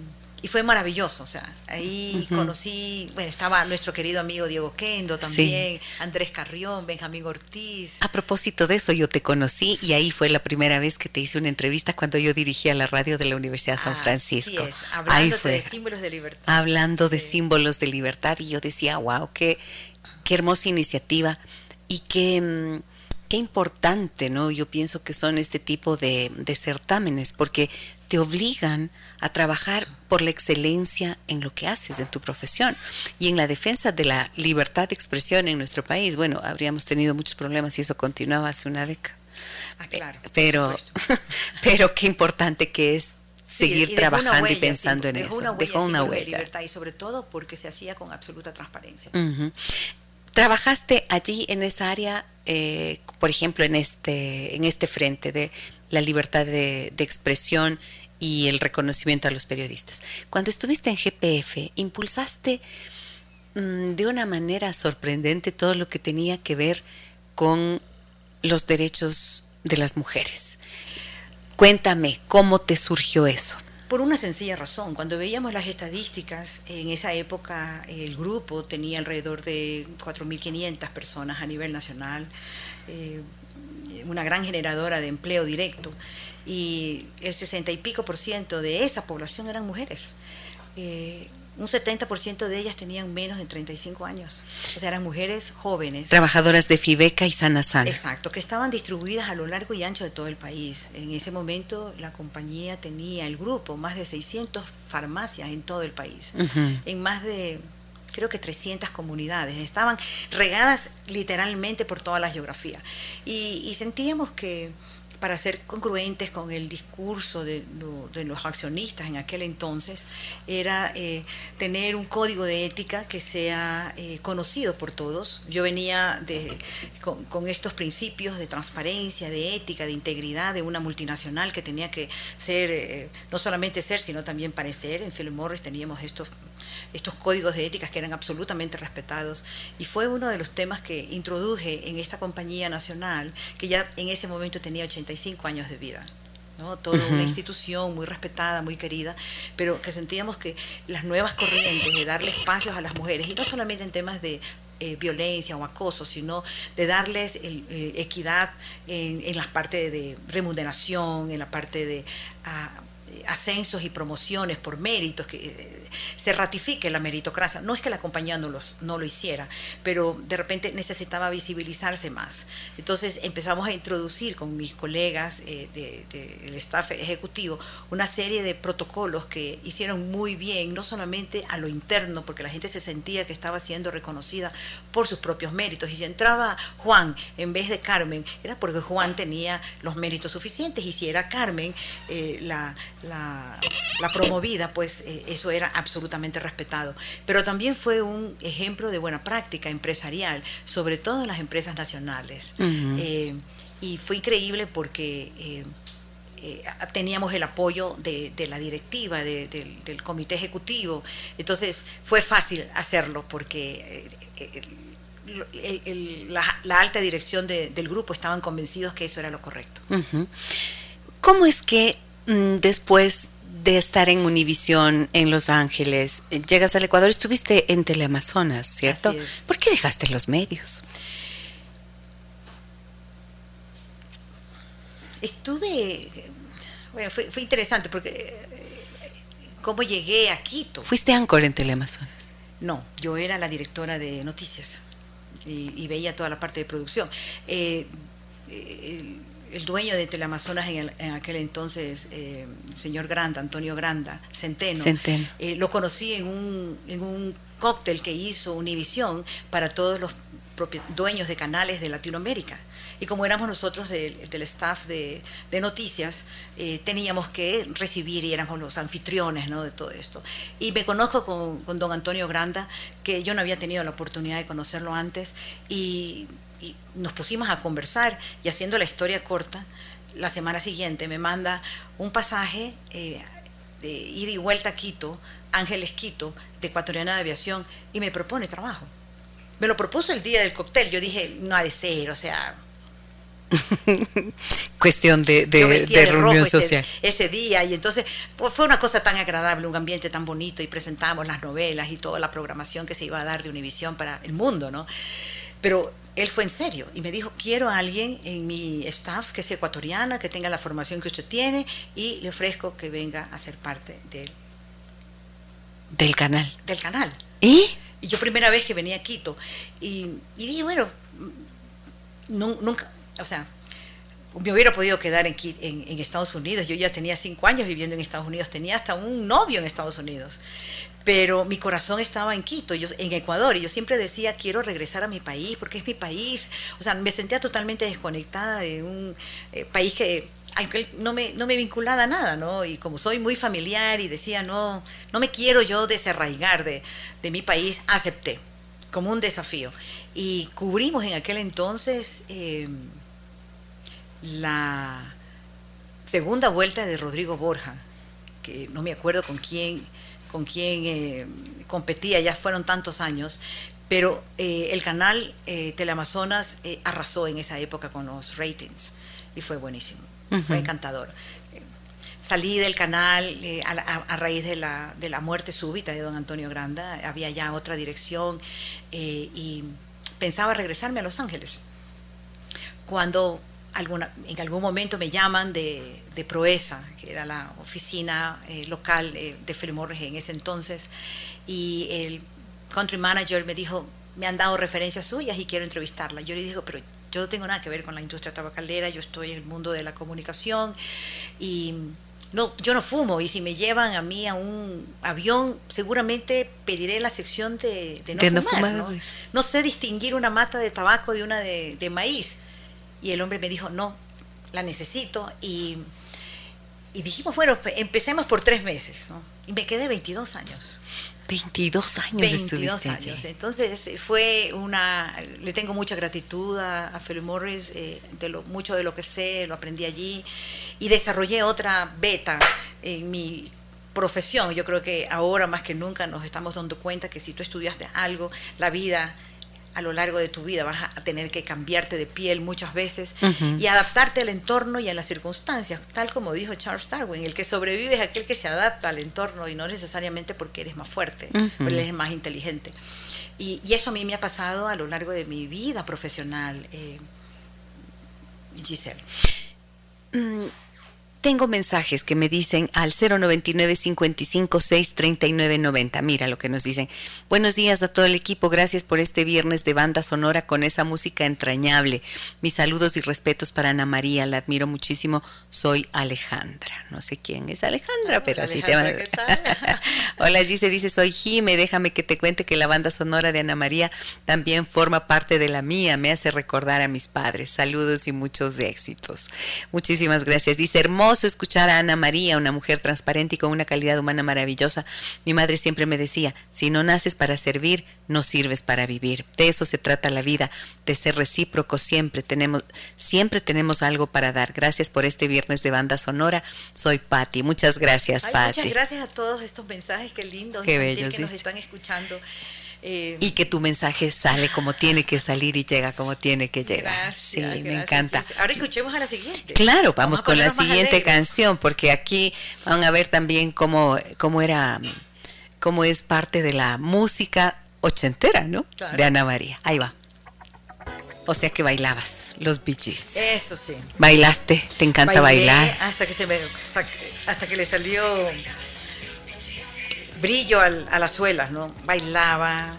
y fue maravilloso, o sea, ahí conocí, bueno, estaba nuestro querido amigo Diego Kendo también, Andrés Carrión, Benjamín Ortiz. A propósito de eso, yo te conocí y ahí fue la primera vez que te hice una entrevista cuando yo dirigía la radio de la Universidad de San Francisco. Así es, hablando de símbolos de libertad. Hablando de símbolos de libertad y yo decía, wow, qué, qué hermosa iniciativa y qué mm, qué importante, ¿no? Yo pienso que son este tipo de, certámenes porque te obligan a trabajar por la excelencia en lo que haces, en tu profesión y en la defensa de la libertad de expresión en nuestro país. Bueno, habríamos tenido muchos problemas y eso continuaba hace una década. Ah, claro, pero, (laughs) pero qué importante que es seguir trabajando y pensando en eso. dejó una huella. De libertad y sobre todo porque se hacía con absoluta transparencia. ¿Trabajaste allí en esa área, eh, por ejemplo, en este, en este frente de la libertad de, expresión y el reconocimiento a los periodistas? Cuando estuviste en GPF, ¿impulsaste mm, de una manera sorprendente todo lo que tenía que ver con los derechos de las mujeres. Cuéntame, ¿cómo te surgió eso? Por una sencilla razón, cuando veíamos las estadísticas, en esa época el grupo tenía alrededor de 4.500 personas a nivel nacional, eh, una gran generadora de empleo directo, y el 60 y pico por ciento de esa población eran mujeres. Eh, un 70% de ellas tenían menos de 35 años. O sea, eran mujeres jóvenes. Trabajadoras de Fibeca y Sana Sana. Exacto, que estaban distribuidas a lo largo y ancho de todo el país. En ese momento la compañía tenía el grupo, más de 600 farmacias en todo el país, en más de creo que 300 comunidades, estaban regadas literalmente por toda la geografía. y sentíamos que para ser congruentes con el discurso de, los accionistas en aquel entonces, era eh, tener un código de ética que sea eh, conocido por todos. Yo venía de, con, estos principios de transparencia, de ética, de integridad de una multinacional que tenía que ser, eh, no solamente ser, sino también parecer. En Philip Morris teníamos estos estos códigos de ética que eran absolutamente respetados. Y fue uno de los temas que introduje en esta compañía nacional, que ya en ese momento tenía 85 años de vida. ¿no? Toda una institución muy respetada, muy querida, pero que sentíamos que las nuevas corrientes de darle espacios a las mujeres, y no solamente en temas de eh, violencia o acoso, sino de darles eh, equidad en, en la parte de remuneración, en la parte de ah, ascensos y promociones por méritos, que eh, se ratifique la meritocracia. No es que la compañía no, los, no lo hiciera, pero de repente necesitaba visibilizarse más. Entonces empezamos a introducir con mis colegas del de, staff ejecutivo una serie de protocolos que hicieron muy bien, no solamente a lo interno, porque la gente se sentía que estaba siendo reconocida por sus propios méritos. Y si entraba Juan en vez de Carmen, era porque Juan tenía los méritos suficientes, y si era Carmen eh, la, la, promovida, pues eh, eso era absolutamente respetado. Pero también fue un ejemplo de buena práctica empresarial, sobre todo en las empresas nacionales. Eh, y fue increíble porque eh, teníamos el apoyo de, la directiva, del comité ejecutivo. Entonces fue fácil hacerlo porque... la, alta dirección del grupo estaban convencidos que eso era lo correcto. ¿Cómo es que después de estar en Univisión en Los Ángeles, eh, llegas al Ecuador, estuviste en Teleamazonas, ¿cierto? ¿Por qué dejaste los medios? Estuve, bueno, fue, interesante porque eh, cómo llegué a Quito. ¿Fuiste Ancor en Teleamazonas? No, yo era la directora de noticias y, veía toda la parte de producción. Eh, el dueño de Teleamazonas en, en aquel entonces, eh, el señor Granda, Antonio Granda, Centeno, eh, lo conocí en un, en un cóctel que hizo Univisión para todos los dueños de canales de Latinoamérica. Y como éramos nosotros del staff de, noticias, eh, teníamos que recibir y éramos los anfitriones ¿no? de todo esto. Y me conozco con, con, don Antonio Granda, que yo no había tenido la oportunidad de conocerlo antes, y y nos pusimos a conversar y haciendo la historia corta, la semana siguiente me manda un pasaje eh, de ida y vuelta a Quito, Ángeles Quito, de Ecuatoriana de Aviación, y me propone trabajo. Me lo propuso el día del cóctel, yo dije, no ha de ser, o sea... (laughs) Cuestión de, reunión social. Ese, día, y entonces pues, fue una cosa tan agradable, un ambiente tan bonito, y presentamos las novelas y toda la programación que se iba a dar de Univisión para el mundo, ¿no? Pero él fue en serio y me dijo, quiero a alguien en mi staff que sea ecuatoriana, que tenga la formación que usted tiene y le ofrezco que venga a ser parte del... Del canal. Del canal. ¿Y? Y yo primera vez que venía a Quito y, dije, bueno, nunca, o sea, me hubiera podido quedar en, en, Estados Unidos. Yo ya tenía cinco años viviendo en Estados Unidos, tenía hasta un novio en Estados Unidos pero mi corazón estaba en Quito, yo, en Ecuador, y yo siempre decía, quiero regresar a mi país, porque es mi país. O sea, me sentía totalmente desconectada de un eh, país que aunque no me, no me vinculaba a nada, ¿no? Y como soy muy familiar y decía, no, no me quiero yo desarraigar de, mi país, acepté como un desafío. Y cubrimos en aquel entonces em, la segunda vuelta de Rodrigo Borja, que no me acuerdo con quién con quien eh, competía, ya fueron tantos años, pero eh, el canal Teleamazonas arrasó en esa época con los ratings y fue buenísimo, fue encantador. Salí del canal a, raíz de la, de la, muerte súbita de don Antonio Granda, había ya otra dirección y pensaba regresarme a Los Ángeles. Cuando alguna, en algún momento me llaman de, Proesa, que era la oficina eh, local eh, de Felimorres en ese entonces, y el country manager me dijo, me han dado referencias suyas y quiero entrevistarla. Yo le digo, pero yo no tengo nada que ver con la industria tabacalera, yo estoy en el mundo de la comunicación y no, yo no fumo y si me llevan a mí a un avión, seguramente pediré la sección de, no fumar. No, ¿no? sé distinguir una mata de tabaco de una de, de maíz y el hombre me dijo, no, la necesito. Y, dijimos, bueno, empecemos por tres meses. Y me quedé 22 años. 22 años 22 años. Entonces fue una, le tengo mucha gratitud a, a Morris, eh, de lo, mucho de lo que sé, lo aprendí allí y desarrollé otra beta en mi profesión. Yo creo que ahora más que nunca nos estamos dando cuenta que si tú estudiaste algo, la vida a lo largo de tu vida vas a tener que cambiarte de piel muchas veces y adaptarte al entorno y a las circunstancias, tal como dijo Charles Darwin, el que sobrevive es aquel que se adapta al entorno y no necesariamente porque eres más fuerte, pero eres más inteligente. Y, eso a mí me ha pasado a lo largo de mi vida profesional, eh, Giselle. Mm, tengo mensajes que me dicen al 099 55 90. Mira lo que nos dicen. Buenos días a todo el equipo. Gracias por este viernes de banda sonora con esa música entrañable. Mis saludos y respetos para Ana María. La admiro muchísimo. Soy Alejandra. No sé quién es Alejandra, pero así te van. (laughs) Hola, Gise dice, soy Jime. Déjame que te cuente que la banda sonora de Ana María también forma parte de la mía. Me hace recordar a mis padres. Saludos y muchos éxitos. Muchísimas gracias. Dice, hermoso escuchar a Ana María, una mujer transparente y con una calidad humana maravillosa. Mi madre siempre me decía, si no naces para servir, no sirves para vivir. De eso se trata la vida, de ser recíproco siempre. Tenemos, siempre tenemos algo para dar. Gracias por este viernes de banda sonora. Soy Patti. Muchas gracias, Patti. Muchas gracias a todos estos mensajes, qué lindos qué bellos, que nos están escuchando. Eh, y que tu mensaje sale como tiene que salir y llega como tiene que llegar. sí, me encanta. Ahora escuchemos a la siguiente. Claro, vamos, con la siguiente canción, porque aquí van a ver también cómo, cómo era, cómo es parte de la música ochentera, ¿no? De Ana María. Ahí va. O sea que bailabas los bichis. Eso sí. Bailaste, te encanta bailar. Hasta que se me, hasta que le salió brillo a las suelas, ¿no? Bailaba.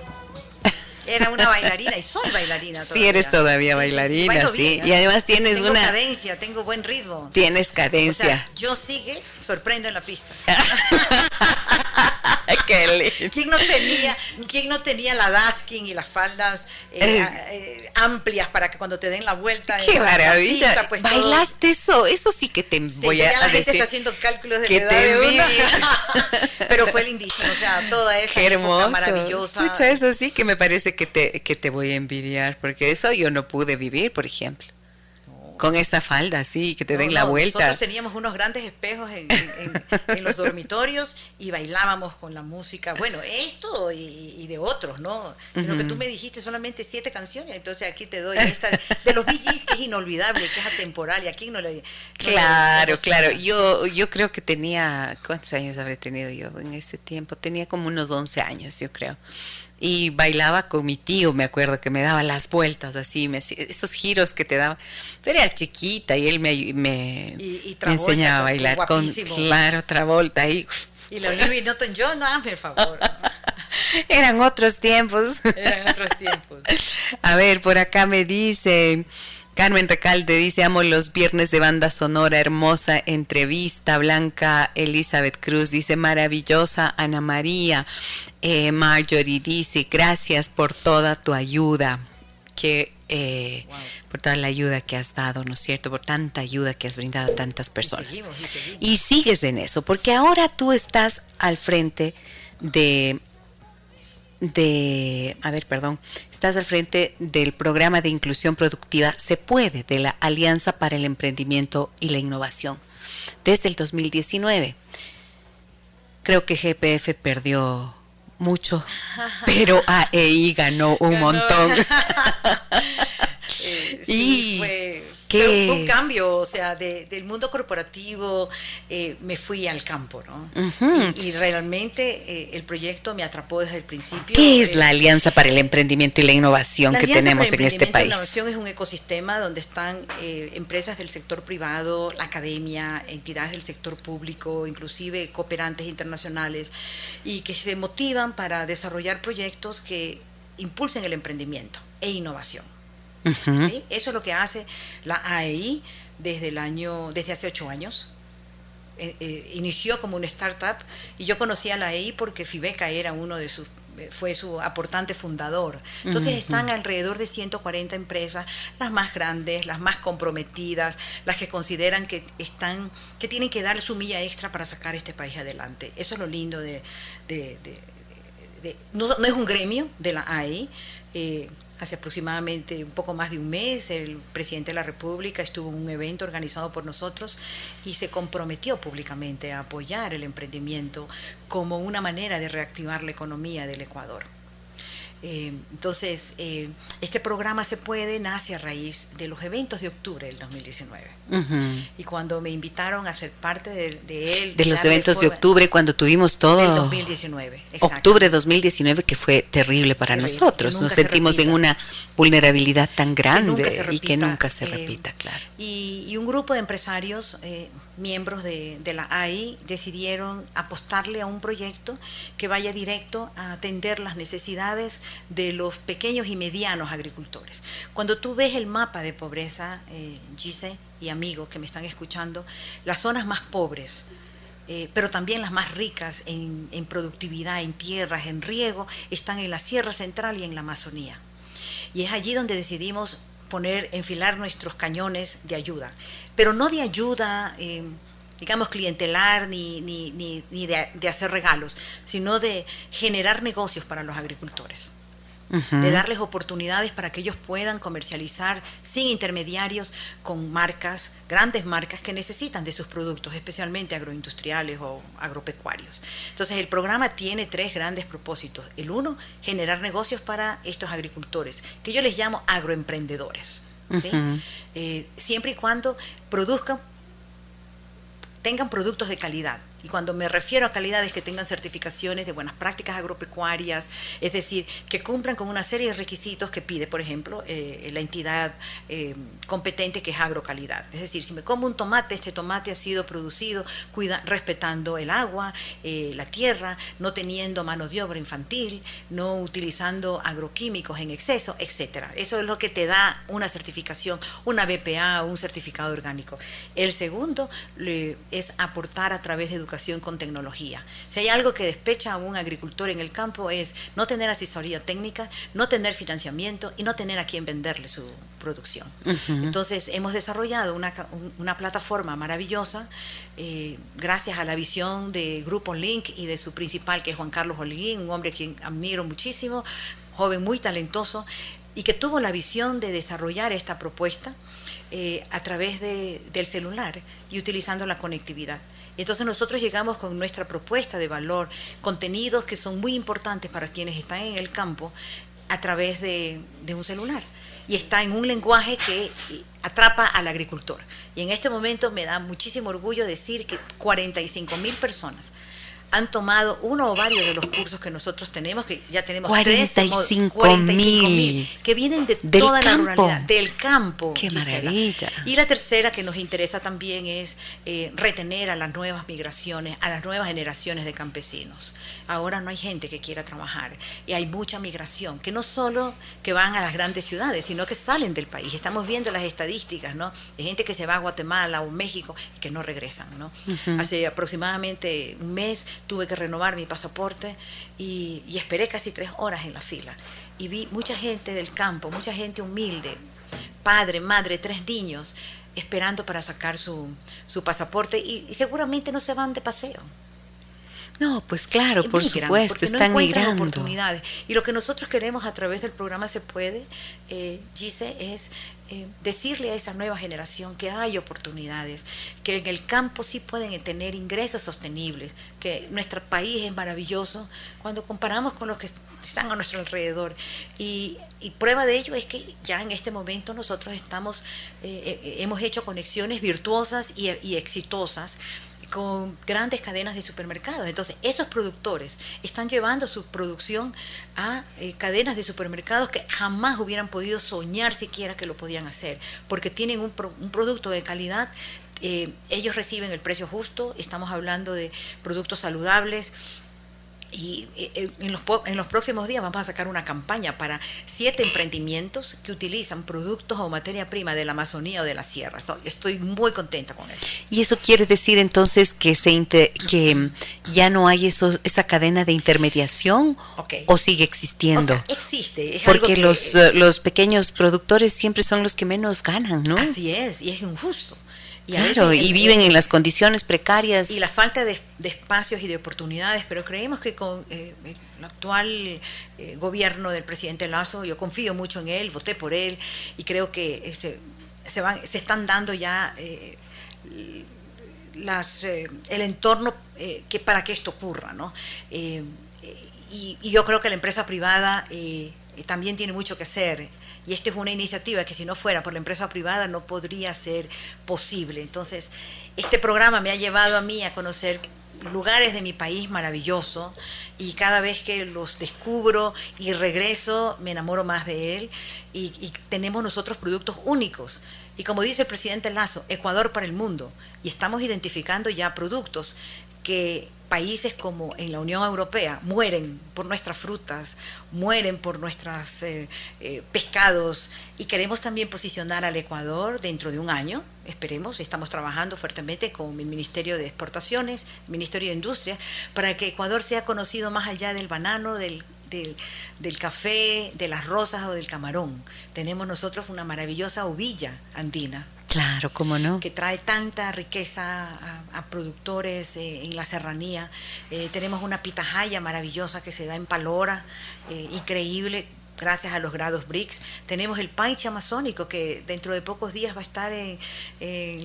Era una bailarina y soy bailarina todavía. Sí, eres todavía bailarina, sí. Y además tienes tengo una... cadencia, tengo buen ritmo. Tienes cadencia. yo sigue, sorprendo en la pista. (laughs) (laughs) ¿Quién no tenía, quién no tenía la dasking y las faldas eh, eh, amplias para que cuando te den la vuelta? Qué maravilla. pues Bailaste eso, eso sí que te voy a, la decir. Gente está haciendo cálculos de que la edad de (laughs) Pero fue lindísimo, o sea, toda esa Qué hermoso. maravillosa. Escucha, eso sí que me parece que te, que te voy a envidiar, porque eso yo no pude vivir, por ejemplo. Con esa falda, sí, que te den la vuelta. Nosotros teníamos unos grandes espejos en, los dormitorios y bailábamos con la música, bueno, esto y, de otros, ¿no? Sino que tú me dijiste solamente siete canciones, entonces aquí te doy esta de los Bee que es inolvidable, que es atemporal y aquí no le... claro, claro. Yo, yo creo que tenía, ¿cuántos años habré tenido yo en ese tiempo? Tenía como unos 11 años, yo creo y bailaba con mi tío, me acuerdo que me daba las vueltas así, me, esos giros que te daba. Pero era chiquita y él me, me, enseñaba a bailar con, claro, Travolta y Y la Olivia Newton-John, no, por favor. (laughs) Eran otros tiempos. Eran otros tiempos. (laughs) A ver, por acá me dice Carmen Recalde dice, amo los viernes de banda sonora, hermosa entrevista. Blanca Elizabeth Cruz dice, maravillosa Ana María. Eh, Marjorie dice, gracias por toda tu ayuda. Que, eh, Por toda la ayuda que has dado, ¿no es cierto? Por tanta ayuda que has brindado a tantas personas. y sigues en eso, porque ahora tú estás al frente de de, a ver, perdón, estás al frente del programa de inclusión productiva Se puede de la Alianza para el Emprendimiento y la Innovación desde el 2019. Creo que GPF perdió mucho, (laughs) pero AEI ganó un montón. (laughs) Eh, sí, fue, fue, un cambio, o sea, del mundo corporativo eh, me fui al campo, ¿no? y, realmente eh, el proyecto me atrapó desde el principio. ¿Qué es la Alianza para el Emprendimiento y la Innovación que tenemos en este país? La innovación es un ecosistema donde están empresas del sector privado, la academia, entidades del sector público, inclusive cooperantes internacionales, y que se motivan para desarrollar proyectos que impulsen el emprendimiento e innovación. Eso es lo que hace la AEI desde el año, desde hace ocho años. Eh, eh, inició como una startup y yo conocí a la AEI porque Fibeca era uno de sus eh, fue su aportante fundador. Entonces están alrededor de 140 empresas, las más grandes, las más comprometidas, las que consideran que están, que tienen que dar su milla extra para sacar este país adelante. Eso es lo lindo de, no, es un gremio de la AEI hace aproximadamente un poco más de un mes, el presidente de la República estuvo en un evento organizado por nosotros y se comprometió públicamente a apoyar el emprendimiento como una manera de reactivar la economía del Ecuador. Eh, entonces, eh, este programa se puede, nace a raíz de los eventos de octubre del 2019. Y cuando me invitaron a ser parte de, él. De los eventos de octubre, cuando tuvimos todo. Del 2019. Octubre 2019, que fue terrible para nosotros. Nos sentimos en una vulnerabilidad tan grande y que nunca se eh, repita, claro. Y, un grupo de empresarios, eh, miembros de, de, la AI, decidieron apostarle a un proyecto que vaya directo a atender las necesidades de los pequeños y medianos agricultores. Cuando tú ves el mapa de pobreza, eh, Gise y amigos que me están escuchando, las zonas más pobres, eh, pero también las más ricas en, en, productividad, en tierras, en riego, están en la Sierra Central y en la Amazonía. Y es allí donde decidimos poner, enfilar nuestros cañones de ayuda, pero no de ayuda, eh, digamos, clientelar ni, ni, ni, ni de hacer regalos, sino de generar negocios para los agricultores de darles oportunidades para que ellos puedan comercializar sin intermediarios con marcas, grandes marcas que necesitan de sus productos, especialmente agroindustriales o agropecuarios. Entonces el programa tiene tres grandes propósitos. El uno, generar negocios para estos agricultores, que yo les llamo agroemprendedores. Eh, siempre y cuando produzcan, tengan productos de calidad y cuando me refiero a calidades que tengan certificaciones de buenas prácticas agropecuarias, es decir, que cumplan con una serie de requisitos que pide, por ejemplo, eh, la entidad eh, competente que es agrocalidad. Es decir, si me como un tomate, este tomate ha sido producido cuida, respetando el agua, eh, la tierra, no teniendo mano de obra infantil, no utilizando agroquímicos en exceso, etcétera. Eso es lo que te da una certificación, una BPA un certificado orgánico. El segundo es aportar a través de educación con tecnología. Si hay algo que despecha a un agricultor en el campo es no tener asesoría técnica, no tener financiamiento y no tener a quien venderle su producción. Entonces hemos desarrollado una, una plataforma maravillosa eh, gracias a la visión de Grupo Link y de su principal que es Juan Carlos Holguín, un hombre a quien admiro muchísimo, joven muy talentoso y que tuvo la visión de desarrollar esta propuesta eh, a través de, del celular y utilizando la conectividad. Entonces nosotros llegamos con nuestra propuesta de valor, contenidos que son muy importantes para quienes están en el campo a través de, un celular. Y está en un lenguaje que atrapa al agricultor. Y en este momento me da muchísimo orgullo decir que 45 mil personas han tomado uno o varios de los cursos que nosotros tenemos, que ya tenemos 45 mil que vienen de toda la ruralidad, del campo. Qué maravilla. Y la tercera que nos interesa también es eh, retener a las nuevas migraciones, a las nuevas generaciones de campesinos. Ahora no hay gente que quiera trabajar y hay mucha migración, que no solo que van a las grandes ciudades, sino que salen del país. Estamos viendo las estadísticas, ¿no? De gente que se va a Guatemala o México y que no regresan, ¿no? Hace aproximadamente un mes tuve que renovar mi pasaporte y, esperé casi tres horas en la fila. Y vi mucha gente del campo, mucha gente humilde, padre, madre, tres niños, esperando para sacar su, su pasaporte y seguramente no se van de paseo No, pues claro, por supuesto, están migrando. oportunidades. Y lo que nosotros queremos a través del programa Se Puede, eh, Gise, es eh, decirle a esa nueva generación que hay oportunidades, que en el campo sí pueden tener ingresos sostenibles, que nuestro país es maravilloso cuando comparamos con los que están a nuestro alrededor. Y, prueba de ello es que ya en este momento nosotros estamos, eh, eh, hemos hecho conexiones virtuosas y, y exitosas con grandes cadenas de supermercados. Entonces, esos productores están llevando su producción a eh, cadenas de supermercados que jamás hubieran podido soñar siquiera que lo podían hacer, porque tienen un, un producto de calidad. Eh, ellos reciben el precio justo, estamos hablando de productos saludables, y en los, en los próximos días vamos a sacar una campaña para siete emprendimientos que utilizan productos o materia prima de la Amazonía o de la sierra. Estoy muy contenta con eso. ¿Y eso quiere decir entonces que, se que ya no hay eso, esa cadena de intermediación o sigue existiendo? existe. Porque los, eh, los pequeños productores siempre son los que menos ganan, ¿no? Así es, y es injusto. Y claro, y viven en las condiciones precarias. Y la falta de, espacios y de oportunidades, pero creemos que con eh, el actual eh, gobierno del presidente Lazo, yo confío mucho en él, voté por él y creo que se, se, van, se están dando ya eh, las, el entorno que para que esto ocurra. ¿no? Y, y, yo creo que la empresa privada también tiene mucho que hacer y esta es una iniciativa que si no fuera por la empresa privada no podría ser posible. Entonces, este programa me ha llevado a mí a conocer lugares de mi país maravilloso y cada vez que los descubro y regreso me enamoro más de él y, y, tenemos nosotros productos únicos. Y como dice el presidente Lazo, Ecuador para el mundo y estamos identificando ya productos que países como en la Unión Europea mueren por nuestras frutas, mueren por nuestros eh, eh, pescados y queremos también posicionar al Ecuador dentro de un año, esperemos, estamos trabajando fuertemente con el Ministerio de Exportaciones, el Ministerio de Industria, para que Ecuador sea conocido más allá del banano, del, del, café, de las rosas o del camarón. Tenemos nosotros una maravillosa uvilla andina. Claro, cómo no. Que trae tanta riqueza a, productores eh, en la serranía. Eh, tenemos una pitahaya maravillosa que se da en Palora, eh, increíble, gracias a los grados BRICS. Tenemos el paiche amazónico que dentro de pocos días va a estar en,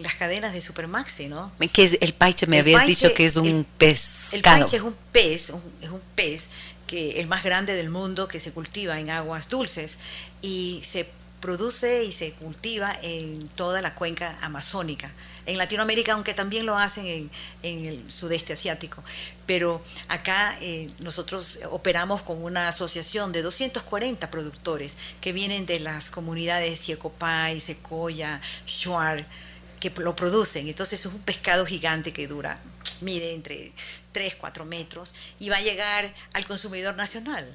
las cadenas de Supermaxi, ¿no? ¿Qué es el paiche? Me habías dicho que es un pez. El paiche es un pez, es un pez que el más grande del mundo que se cultiva en aguas dulces y se produce y se cultiva en toda la cuenca amazónica. En Latinoamérica, aunque también lo hacen en, el sudeste asiático. Pero acá eh, nosotros operamos con una asociación de 240 productores que vienen de las comunidades Siecopay, Secoya, Shuar, que lo producen. Entonces es un pescado gigante que dura, mide entre 3, 4 metros y va a llegar al consumidor nacional.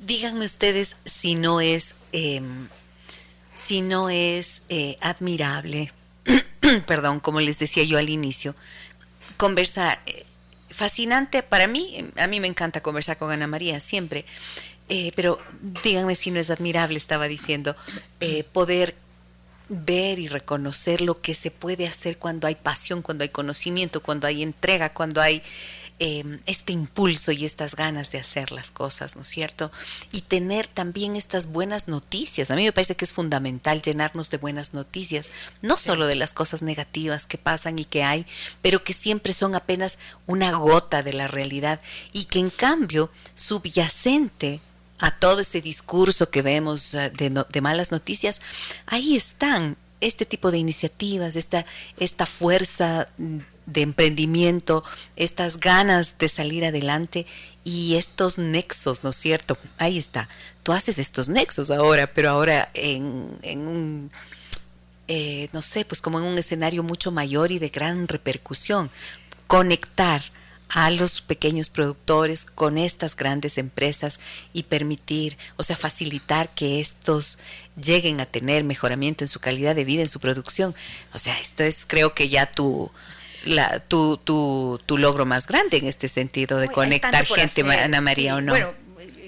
Díganme ustedes si no es, em, si no es eh, admirable, (clears throat) perdón, como les decía yo al inicio, conversar. Eh, fascinante para mí, a mí me encanta conversar con Ana María siempre, eh, pero díganme si no es admirable, estaba diciendo, poder ver y reconocer lo que se puede hacer cuando hay pasión, cuando hay conocimiento, cuando hay entrega, cuando hay em, este impulso y estas ganas de hacer las cosas, ¿no es cierto? Y tener también estas buenas noticias. A mí me parece que es fundamental llenarnos de buenas noticias, no solo de las cosas negativas que pasan y que hay, pero que siempre son apenas una gota de la realidad y que en cambio subyacente a todo ese discurso que vemos eh, de, malas noticias, ahí están este tipo de iniciativas, esta, esta fuerza de emprendimiento, estas ganas de salir adelante y estos nexos, ¿no es cierto? Ahí está. Tú haces estos nexos ahora, pero ahora en, en un, eh, no sé, pues como en un escenario mucho mayor y de gran repercusión. Conectar a los pequeños productores con estas grandes empresas y permitir, o sea, facilitar que estos lleguen a tener mejoramiento en su calidad de vida, en su producción. O sea, esto es creo que ya tu, la, tu, tu, tu logro más grande en este sentido de conectar gente, Ana María, ¿o no? Bueno,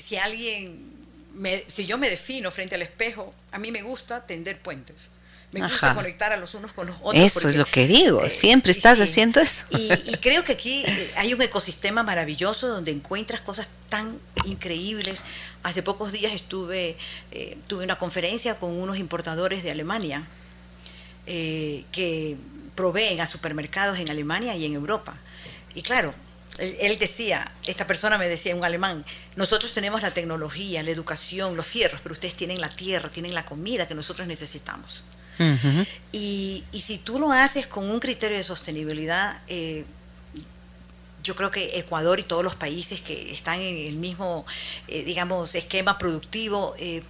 si alguien, me, si yo me defino frente al espejo, a mí me gusta tender puentes Me gusta conectar a los unos con los otros. Eso es lo que digo, eh, siempre estás haciendo eso. Y, creo que aquí eh, hay un ecosistema maravilloso donde encuentras cosas tan increíbles. Hace pocos días estuve, eh, tuve una conferencia con unos importadores de Alemania que proveen a supermercados en Alemania y en Europa. Y claro, él, decía, esta persona me decía, un alemán, nosotros tenemos la tecnología, la educación, los fierros, pero ustedes tienen la tierra, tienen la comida que nosotros necesitamos y, si tú lo haces con un criterio de sostenibilidad, eh, yo creo que Ecuador y todos los países que están en el mismo, eh, digamos, esquema productivo, eh,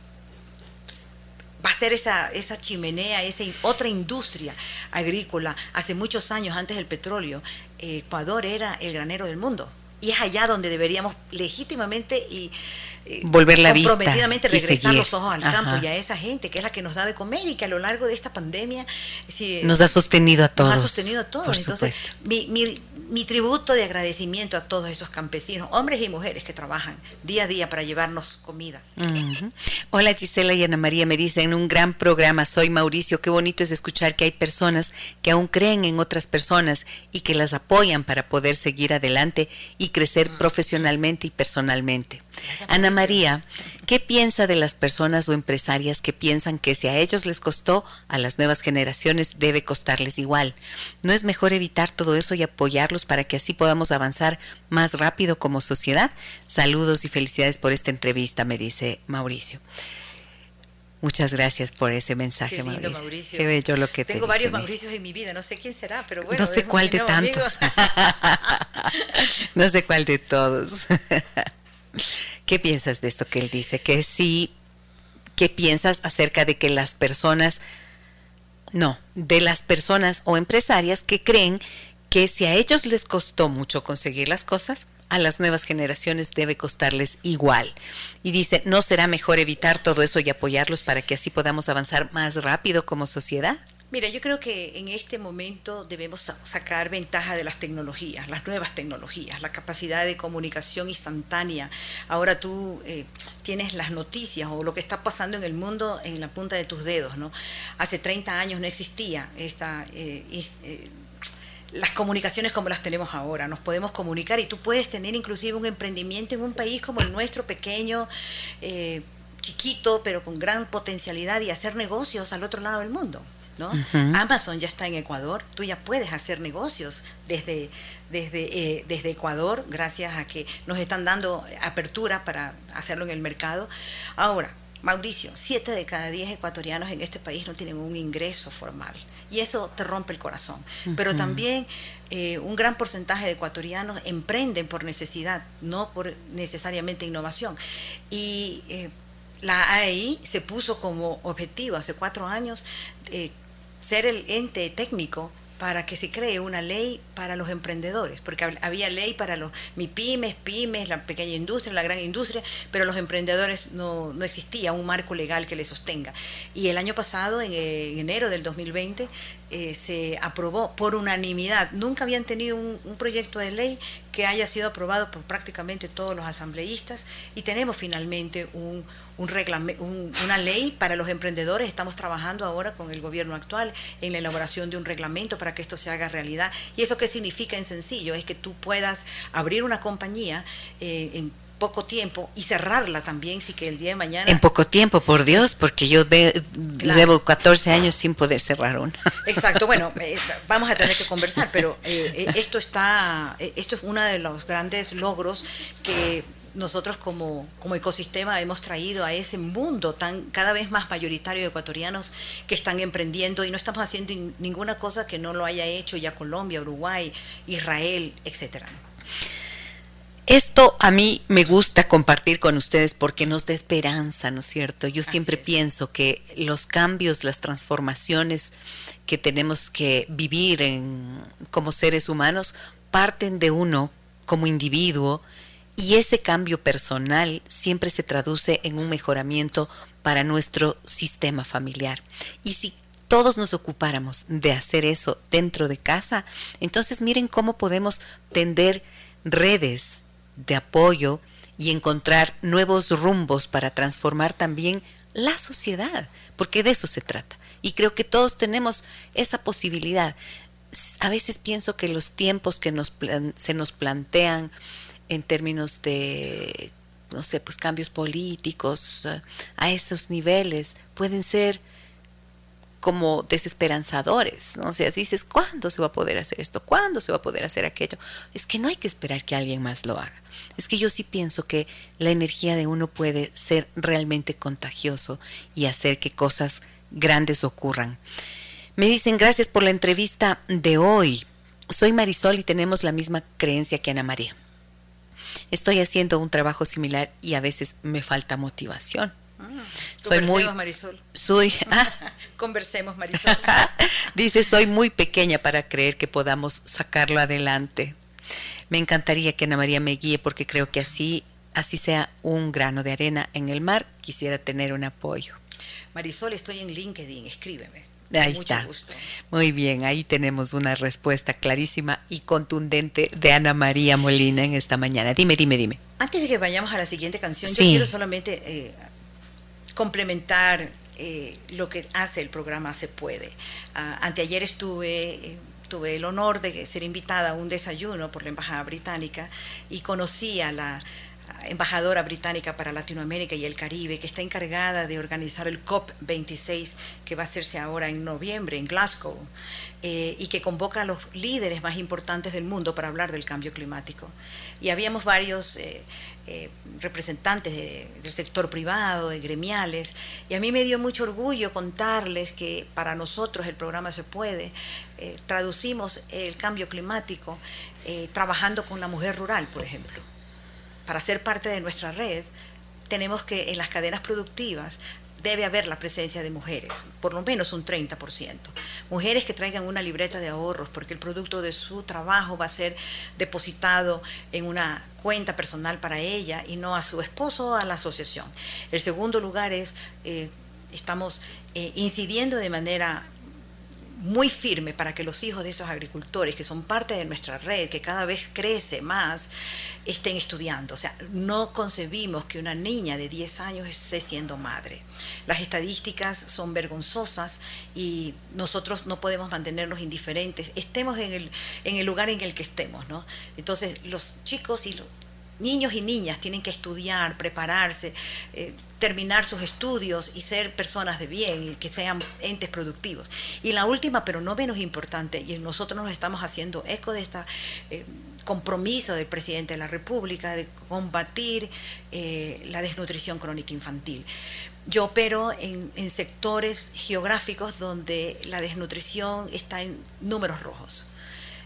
va a ser esa, esa chimenea, esa otra industria agrícola. Hace muchos años, antes del petróleo, Ecuador era el granero del mundo. Y es allá donde deberíamos legítimamente y eh, volver la vista comprometidamente regresar los ojos al campo y a esa gente que es la que nos da de comer y que a lo largo de esta pandemia nos ha sostenido a todos. Nos ha sostenido a todos. Entonces, mi, mi, tributo de agradecimiento a todos esos campesinos, hombres y mujeres que trabajan día a día para llevarnos comida. Hola Gisela y Ana María, me dicen un gran programa, soy Mauricio, qué bonito es escuchar que hay personas que aún creen en otras personas y que las apoyan para poder seguir adelante y crecer profesionalmente y personalmente. Ana María, ¿qué piensa de las personas o empresarias que piensan que si a ellos les costó, a las nuevas generaciones debe costarles igual? ¿No es mejor evitar todo eso y apoyarlos para que así podamos avanzar más rápido como sociedad? Saludos y felicidades por esta entrevista, me dice Mauricio. Muchas gracias por ese mensaje, Mauricio. Qué bello lo que Tengo varios Mauricios en mi vida, no sé quién será, pero bueno. No sé cuál de tantos. (laughs) (laughs) no sé cuál de todos. (laughs) ¿Qué piensas de esto que él dice? Que sí, ¿qué piensas acerca de que las personas, no, de las personas o empresarias que creen que si a ellos les costó mucho conseguir las cosas, a las nuevas generaciones debe costarles igual. Y dice, ¿no será mejor evitar todo eso y apoyarlos para que así podamos avanzar más rápido como sociedad? Mira, yo creo que en este momento debemos sacar ventaja de las tecnologías, las nuevas tecnologías, la capacidad de comunicación instantánea. Ahora tú eh, tienes las noticias o lo que está pasando en el mundo en la punta de tus dedos, ¿no? Hace 30 años no existía esta... Eh, eh, las comunicaciones como las tenemos ahora, nos podemos comunicar y tú puedes tener inclusive un emprendimiento en un país como el nuestro, pequeño, chiquito, pero con gran potencialidad y hacer negocios al otro lado del mundo. ¿No? Amazon ya está en Ecuador, tú ya puedes hacer negocios desde, desde, eh, desde Ecuador, gracias a que nos están dando apertura para hacerlo en el mercado. Ahora, Mauricio, siete de cada diez ecuatorianos en este país no tienen un ingreso formal y eso te rompe el corazón. Pero también eh, un gran porcentaje de ecuatorianos emprenden por necesidad, no por necesariamente innovación. Y eh, la AEI se puso como objetivo hace cuatro años ser el ente técnico para que se cree una ley para los emprendedores, porque había ley para los MIPIMES, pymes, la pequeña industria, la gran industria, pero los emprendedores no, no existía un marco legal que les sostenga. Y el año pasado, en, eh, enero del 2020, eh, se aprobó por unanimidad. Nunca habían tenido un, proyecto de ley que haya sido aprobado por prácticamente todos los asambleístas y tenemos finalmente un, un, una ley para los emprendedores. Estamos trabajando ahora con el gobierno actual en la elaboración de un reglamento para que esto se haga realidad. ¿Y eso qué significa en sencillo? Es que tú puedas abrir una compañía eh, en poco tiempo y cerrarla también si que el día de mañana... En poco tiempo, por Dios, porque yo llevo 14 años sin poder cerrar una. Exacto, bueno, (laughs) eh, vamos a tener que conversar, pero eh, esto está, esto es uno de los grandes logros que nosotros como, como ecosistema hemos traído a ese mundo tan cada vez más mayoritario de ecuatorianos que están emprendiendo y no estamos haciendo ninguna cosa que no lo haya hecho ya Colombia, Uruguay, Israel, etcétera. Esto a mí me gusta compartir con ustedes porque nos da esperanza, ¿no es cierto? Yo siempre pienso que los cambios, las transformaciones que tenemos que vivir en, como seres humanos parten de uno como individuo y ese cambio personal siempre se traduce en un mejoramiento para nuestro sistema familiar. Y si todos nos ocupáramos de hacer eso dentro de casa, entonces miren cómo podemos tender redes de apoyo y encontrar nuevos rumbos para transformar también la sociedad, porque de eso se trata. Y creo que todos tenemos esa posibilidad. A veces pienso que los tiempos que nos se nos plantean en términos de, no sé, pues cambios políticos eh, a esos niveles pueden ser como desesperanzadores, ¿no? O sea, dices, ¿cuándo se va a poder hacer esto? ¿Cuándo se va a poder hacer aquello? Es que no hay que esperar que alguien más lo haga. Es que yo sí pienso que la energía de uno puede ser realmente contagioso y hacer que cosas grandes ocurran. Me dicen, gracias por la entrevista de hoy. Soy Marisol y tenemos la misma creencia que Ana María. Estoy haciendo un trabajo similar y a veces me falta motivación. Ah, soy muy Marisol. Soy (laughs) ah. conversemos Marisol. (laughs) Dice, soy muy pequeña para creer que podamos sacarlo adelante. Me encantaría que Ana María me guíe porque creo que así así sea un grano de arena en el mar, quisiera tener un apoyo. Marisol, estoy en LinkedIn, escríbeme. Ahí está. Muy bien, ahí tenemos una respuesta clarísima y contundente de Ana María Molina en esta mañana. Dime, dime, dime. Antes de que vayamos a la siguiente canción, yo quiero solamente eh, complementar eh, lo que hace el programa Se Puede. Ah, anteayer estuve... Eh, tuve el honor de ser invitada a un desayuno por la Embajada Británica y conocí a la embajadora británica para Latinoamérica y el Caribe, que está encargada de organizar el COP26, que va a hacerse ahora en noviembre en Glasgow, eh, y que convoca a los líderes más importantes del mundo para hablar del cambio climático. Y habíamos varios eh, eh, representantes del sector privado, de gremiales, y a mí me dio mucho orgullo contarles que para nosotros el programa Se Puede, traducimos el cambio climático trabajando con la mujer rural, por ejemplo para ser parte de nuestra red, tenemos que en las cadenas productivas debe haber la presencia de mujeres, por lo menos un 30%. Mujeres que traigan una libreta de ahorros porque el producto de su trabajo va a ser depositado en una cuenta personal para ella y no a su esposo o a la asociación. El segundo lugar es, eh, estamos eh, incidiendo de manera muy firme para que los hijos de esos agricultores, que son parte de nuestra red, que cada vez crece más, estén estudiando. O sea, no concebimos que una niña de 10 años esté siendo madre. Las estadísticas son vergonzosas y nosotros no podemos mantenernos indiferentes, estemos en el, en el lugar en el que estemos. ¿no? Entonces, los chicos y los niños y niñas tienen que estudiar, prepararse, eh, terminar sus estudios y ser personas de bien y que sean entes productivos. Y la última, pero no menos importante, y nosotros nos estamos haciendo eco de este compromiso del presidente de la República de combatir eh, la desnutrición crónica infantil. Yo opero en, en sectores geográficos donde la desnutrición está en números rojos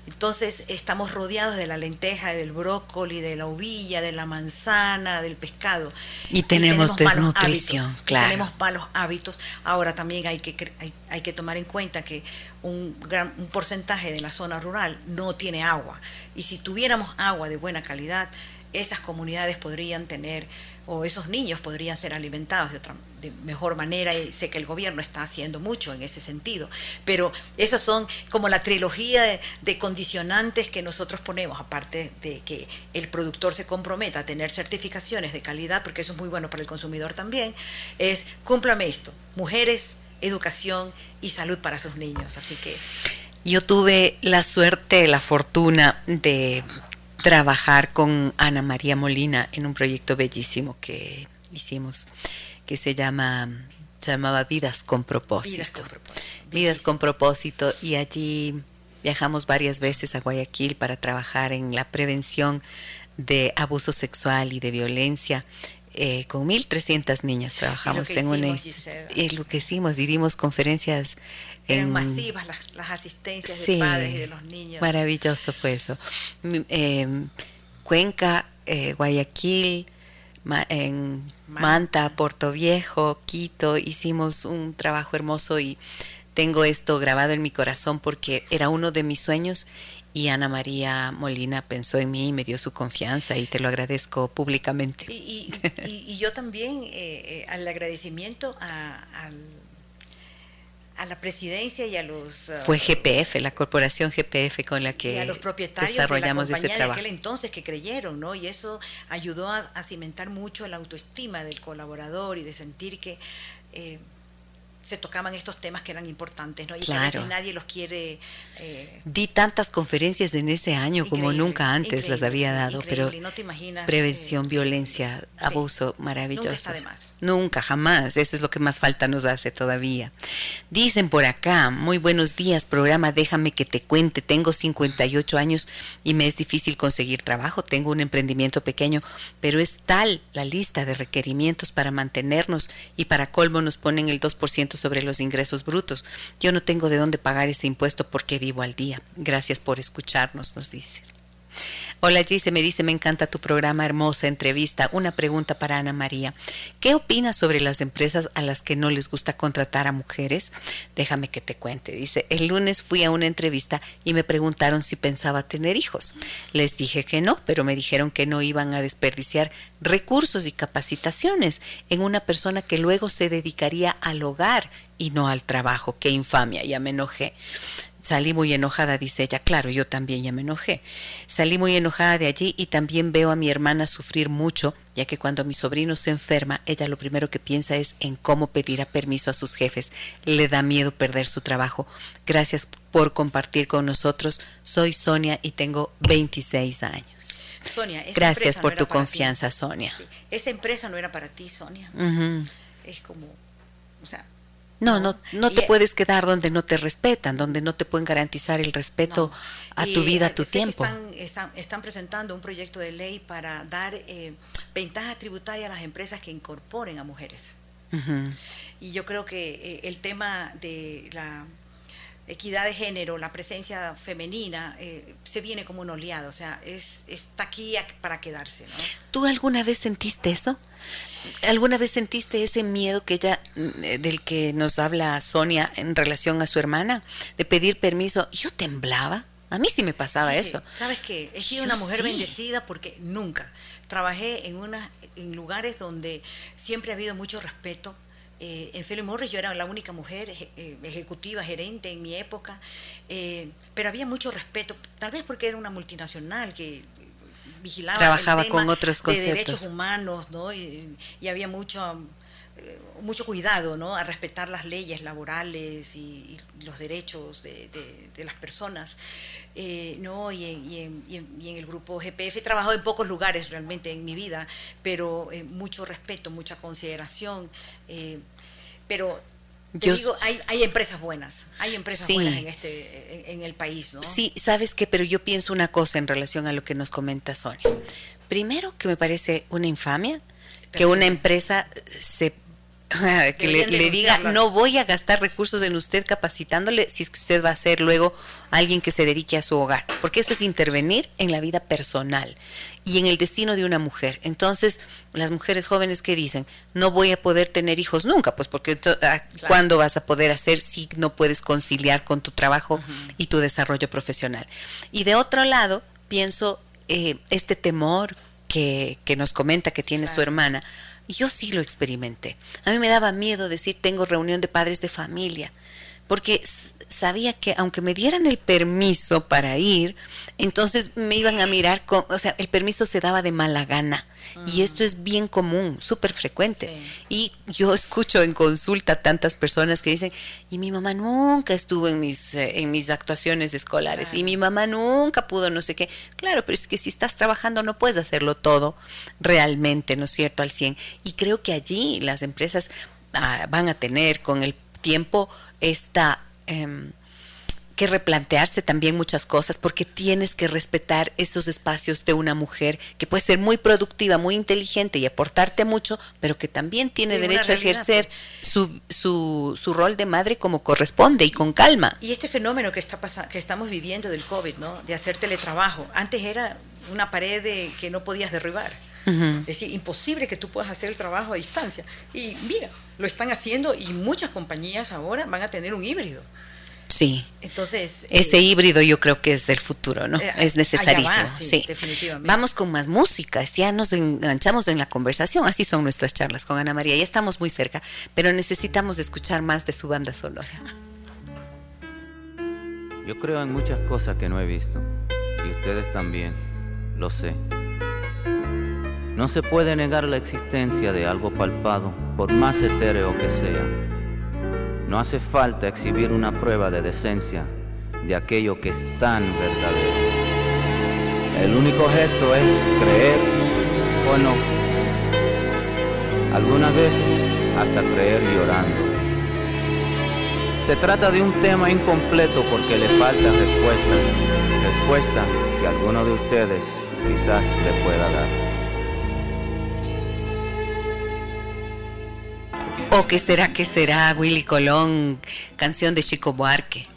entonces estamos rodeados de la lenteja, del brócoli, de la uvilla, de la manzana, del pescado. Y tenemos, desnutrición, claro. tenemos malos hábitos. Ahora también hay que, hay, que tomar en cuenta que un, gran, un porcentaje de la zona rural no tiene agua. Y si tuviéramos agua de buena calidad, esas comunidades podrían tener o esos niños podrían ser alimentados de otra de mejor manera y sé que el gobierno está haciendo mucho en ese sentido pero esas son como la trilogía de, condicionantes que nosotros ponemos aparte de que el productor se comprometa a tener certificaciones de calidad porque eso es muy bueno para el consumidor también es cúmplame esto mujeres educación y salud para sus niños así que yo tuve la suerte, la fortuna de trabajar con Ana María Molina en un proyecto bellísimo que hicimos que se llama se llamaba Vidas con propósito. Vidas con propósito, y allí viajamos varias veces a Guayaquil para trabajar en la prevención de abuso sexual y de violencia eh, con 1.300 niñas trabajamos en una... Es lo que hicimos y dimos conferencias... en, masivas las, asistencias de padres y de los niños. Maravilloso fue eso. Em, Cuenca, eh, Guayaquil, en Manta, Puerto Viejo, Quito, hicimos un trabajo hermoso y tengo esto grabado en mi corazón porque era uno de mis sueños y Ana María Molina pensó en mí y me dio su confianza y te lo agradezco públicamente. Y, yo también eh, eh, al agradecimiento a, a la presidencia y a los... Uh, Fue GPF, la corporación GPF con la que a los propietarios desarrollamos de la ese trabajo. De aquel entonces que creyeron, ¿no? Y eso ayudó a, a, cimentar mucho la autoestima del colaborador y de sentir que... Eh, se tocaban estos temas que eran importantes, ¿no? Y claro. que a veces nadie los quiere. Eh, Di tantas conferencias en ese año como nunca antes las había dado, pero no te imaginas, prevención, eh, violencia, abuso, maravilloso. Nunca está de Nunca, jamás. Eso es lo que más falta nos hace todavía. Dicen por acá, muy buenos días, programa Déjame que te cuente. Tengo 58 años y me es difícil conseguir trabajo. Tengo un emprendimiento pequeño, pero es tal la lista de requerimientos para mantenernos y para colmo nos ponen el 2% sobre los ingresos brutos. Yo no tengo de dónde pagar ese impuesto porque vivo al día. Gracias por escucharnos, nos dice. Hola Gise, me dice, me encanta tu programa, hermosa entrevista. Una pregunta para Ana María. ¿Qué opinas sobre las empresas a las que no les gusta contratar a mujeres? Déjame que te cuente. Dice, el lunes fui a una entrevista y me preguntaron si pensaba tener hijos. Les dije que no, pero me dijeron que no iban a desperdiciar recursos y capacitaciones en una persona que luego se dedicaría al hogar y no al trabajo. Qué infamia, ya me enojé. Salí muy enojada, dice ella. Claro, yo también ya me enojé. Salí muy enojada de allí y también veo a mi hermana sufrir mucho, ya que cuando mi sobrino se enferma, ella lo primero que piensa es en cómo pedir permiso a sus jefes. Le da miedo perder su trabajo. Gracias por compartir con nosotros. Soy Sonia y tengo 26 años. Sonia, gracias por tu confianza, Sonia. Esa empresa no era para ti, Sonia. Es como, o sea, no, no, no te puedes quedar donde no te respetan, donde no te pueden garantizar el respeto a tu vida, a tu tiempo. Están, están, presentando un proyecto de ley para dar eh, ventajas tributarias a las empresas que incorporen a mujeres. Y yo creo que eh, el tema de la equidad de género, la presencia femenina, eh, se viene como un oleado, o sea, es, está aquí para quedarse. ¿no? ¿Tú alguna vez sentiste eso? ¿Alguna vez sentiste ese miedo que ella, mm, del que nos habla Sonia en relación a su hermana, de pedir permiso? Yo temblaba. A mí sí me pasaba eso. Sabes qué, he sido una mujer bendecida porque nunca trabajé en una, en lugares donde siempre ha habido mucho respeto. Eh, en Philip Morris yo era la única mujer eh, ejecutiva, gerente en mi época, eh, pero había mucho respeto, tal vez porque era una multinacional que vigilaba trabajaba con otros conceptos de derechos humanos, ¿no? Y, había mucho mucho cuidado, ¿no? A respetar las leyes laborales y, los derechos de, las personas, eh, ¿no? Y en, en, el grupo GPF he trabajado en pocos lugares realmente en mi vida, pero eh, mucho respeto, mucha consideración, pero yo, digo, hay, hay, empresas buenas, hay empresas buenas en, este, en, el país, ¿no? Sí, sabes que, pero yo pienso una cosa en relación a lo que nos comenta Sonia. Primero, que me parece una infamia que una empresa se que le, diga, no voy a gastar recursos en usted capacitándole si es que usted va a ser luego alguien que se dedique a su hogar, porque eso es intervenir en la vida personal y en el destino de una mujer. Entonces, las mujeres jóvenes que dicen, no voy a poder tener hijos nunca, pues porque ah, ¿cuándo vas a poder hacer si no puedes conciliar con tu trabajo y tu desarrollo profesional? Y de otro lado, pienso eh, este temor que, que, nos comenta que tiene su hermana y yo sí lo experimenté. A mí me daba miedo decir tengo reunión de padres de familia, porque sabía que aunque me dieran el permiso para ir, entonces me iban a mirar, con, o sea, el permiso se daba de mala gana. Y esto es bien común, súper frecuente. Y yo escucho en consulta tantas personas que dicen, y mi mamá nunca estuvo en mis, eh, en mis actuaciones escolares, y mi mamá nunca pudo no sé qué. Claro, pero es que si estás trabajando no puedes hacerlo todo realmente, ¿no es cierto?, al 100. Y creo que allí las empresas ah, van a tener con el tiempo esta... Em, que replantearse también muchas cosas porque tienes que respetar esos espacios de una mujer que puede ser muy productiva, muy inteligente y aportarte mucho, pero que también tiene derecho a ejercer pues. su, su, su, rol de madre como corresponde y con calma. Y este fenómeno que, está que estamos viviendo del COVID, ¿no? de hacer teletrabajo, antes era una pared de, que no podías derribar. Es decir, imposible que tú puedas hacer el trabajo a distancia. Y mira, lo están haciendo y muchas compañías ahora van a tener un híbrido. Sí. Entonces. Ese eh, híbrido yo creo que es del futuro, ¿no? Eh, es necesarísimo. sí, Definitivamente. Vamos con más música. Ya nos enganchamos en la conversación. Así son nuestras charlas con Ana María. Ya estamos muy cerca, pero necesitamos escuchar más de su banda sonora. Yo creo en muchas cosas que no he visto, y ustedes también, lo sé. No se puede negar la existencia de algo palpado, por más etéreo que sea. No hace falta exhibir una prueba de decencia de aquello que es tan verdadero. El único gesto es creer o no. Algunas veces hasta creer llorando. Se trata de un tema incompleto porque le falta respuesta, respuesta que alguno de ustedes quizás le pueda dar. ¿O qué será, qué será, Willy Colón, canción de Chico Buarque?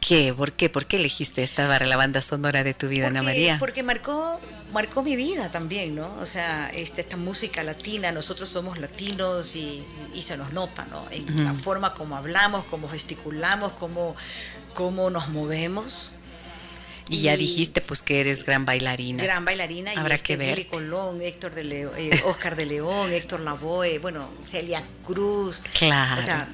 ¿Qué? ¿Por qué? ¿Por qué elegiste esta para la banda sonora de tu vida, Ana María? Porque marcó, marcó mi vida también, ¿no? O sea, este, esta música latina, nosotros somos latinos y, se nos nota, ¿no? En la forma como hablamos, como gesticulamos, como, cómo nos movemos. Y, ya dijiste pues que eres gran bailarina. Gran bailarina. Habrá que ver. Willy Colón, Héctor de León, eh, Oscar de León, Héctor Lavoe, bueno, Celia Cruz. Claro. O sea,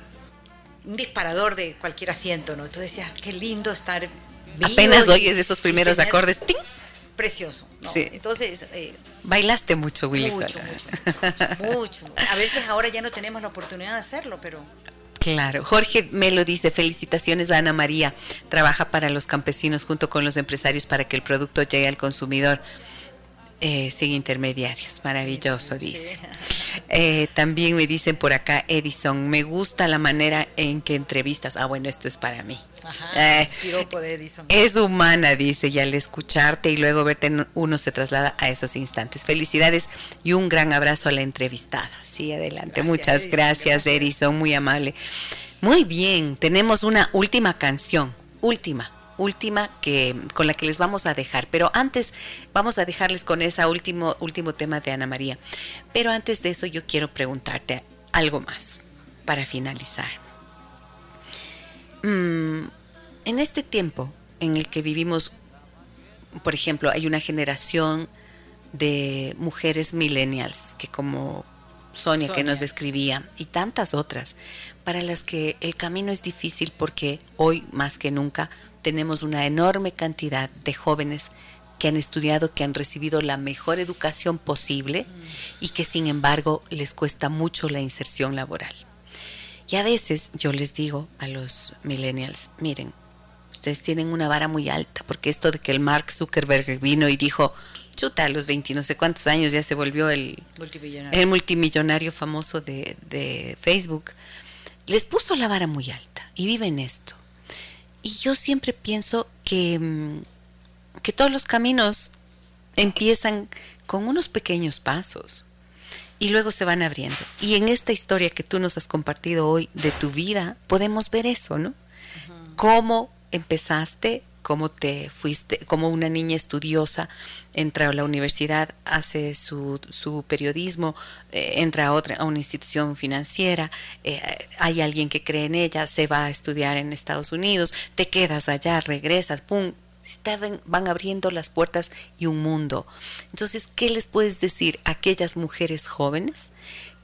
un disparador de cualquier asiento, ¿no? Tú decías, qué lindo estar vivo Apenas oyes esos primeros acordes, ¡ting! Precioso, ¿no? Sí. Entonces... Eh, Bailaste mucho, Willy. Mucho, mucho, mucho, A veces ahora ya no tenemos la oportunidad de hacerlo, pero... Claro, Jorge me lo dice, felicitaciones a Ana María, trabaja para los campesinos junto con los empresarios para que el producto llegue al consumidor. Eh, sin intermediarios, maravilloso, dice. Eh, también me dicen por acá, Edison, me gusta la manera en que entrevistas. Ah, bueno, esto es para mí. Eh, es humana, dice, y al escucharte y luego verte, uno se traslada a esos instantes. Felicidades y un gran abrazo a la entrevistada. Sí, adelante. Muchas gracias, Edison, muy amable. Muy bien, tenemos una última canción, última última que con la que les vamos a dejar. Pero antes vamos a dejarles con ese último, último tema de Ana María. Pero antes de eso yo quiero preguntarte algo más para finalizar. Mm, en este tiempo en el que vivimos, por ejemplo, hay una generación de mujeres millennials que como Sonia, que nos escribía y tantas otras, para las que el camino es difícil porque hoy más que nunca tenemos una enorme cantidad de jóvenes que han estudiado, que han recibido la mejor educación posible y que sin embargo les cuesta mucho la inserción laboral. Y a veces yo les digo a los millennials, miren, ustedes tienen una vara muy alta, porque esto de que el Mark Zuckerberg vino y dijo, chuta, a los 20 no sé cuántos años ya se volvió el multimillonario, el multimillonario famoso de, de Facebook, les puso la vara muy alta y viven esto. Y yo siempre pienso que, mm, que todos los caminos empiezan con unos pequeños pasos y luego se van abriendo. Y en esta historia que tú nos has compartido hoy de tu vida, podemos ver eso, ¿no? Cómo empezaste cómo te fuiste, como una niña estudiosa, entra a la universidad, hace su, su periodismo, eh, entra a, otra, a una institución financiera, eh, hay alguien que cree en ella, se va a estudiar en Estados Unidos, te quedas allá, regresas, pum, van abriendo las puertas y un mundo. Entonces, ¿qué les puedes decir a aquellas mujeres jóvenes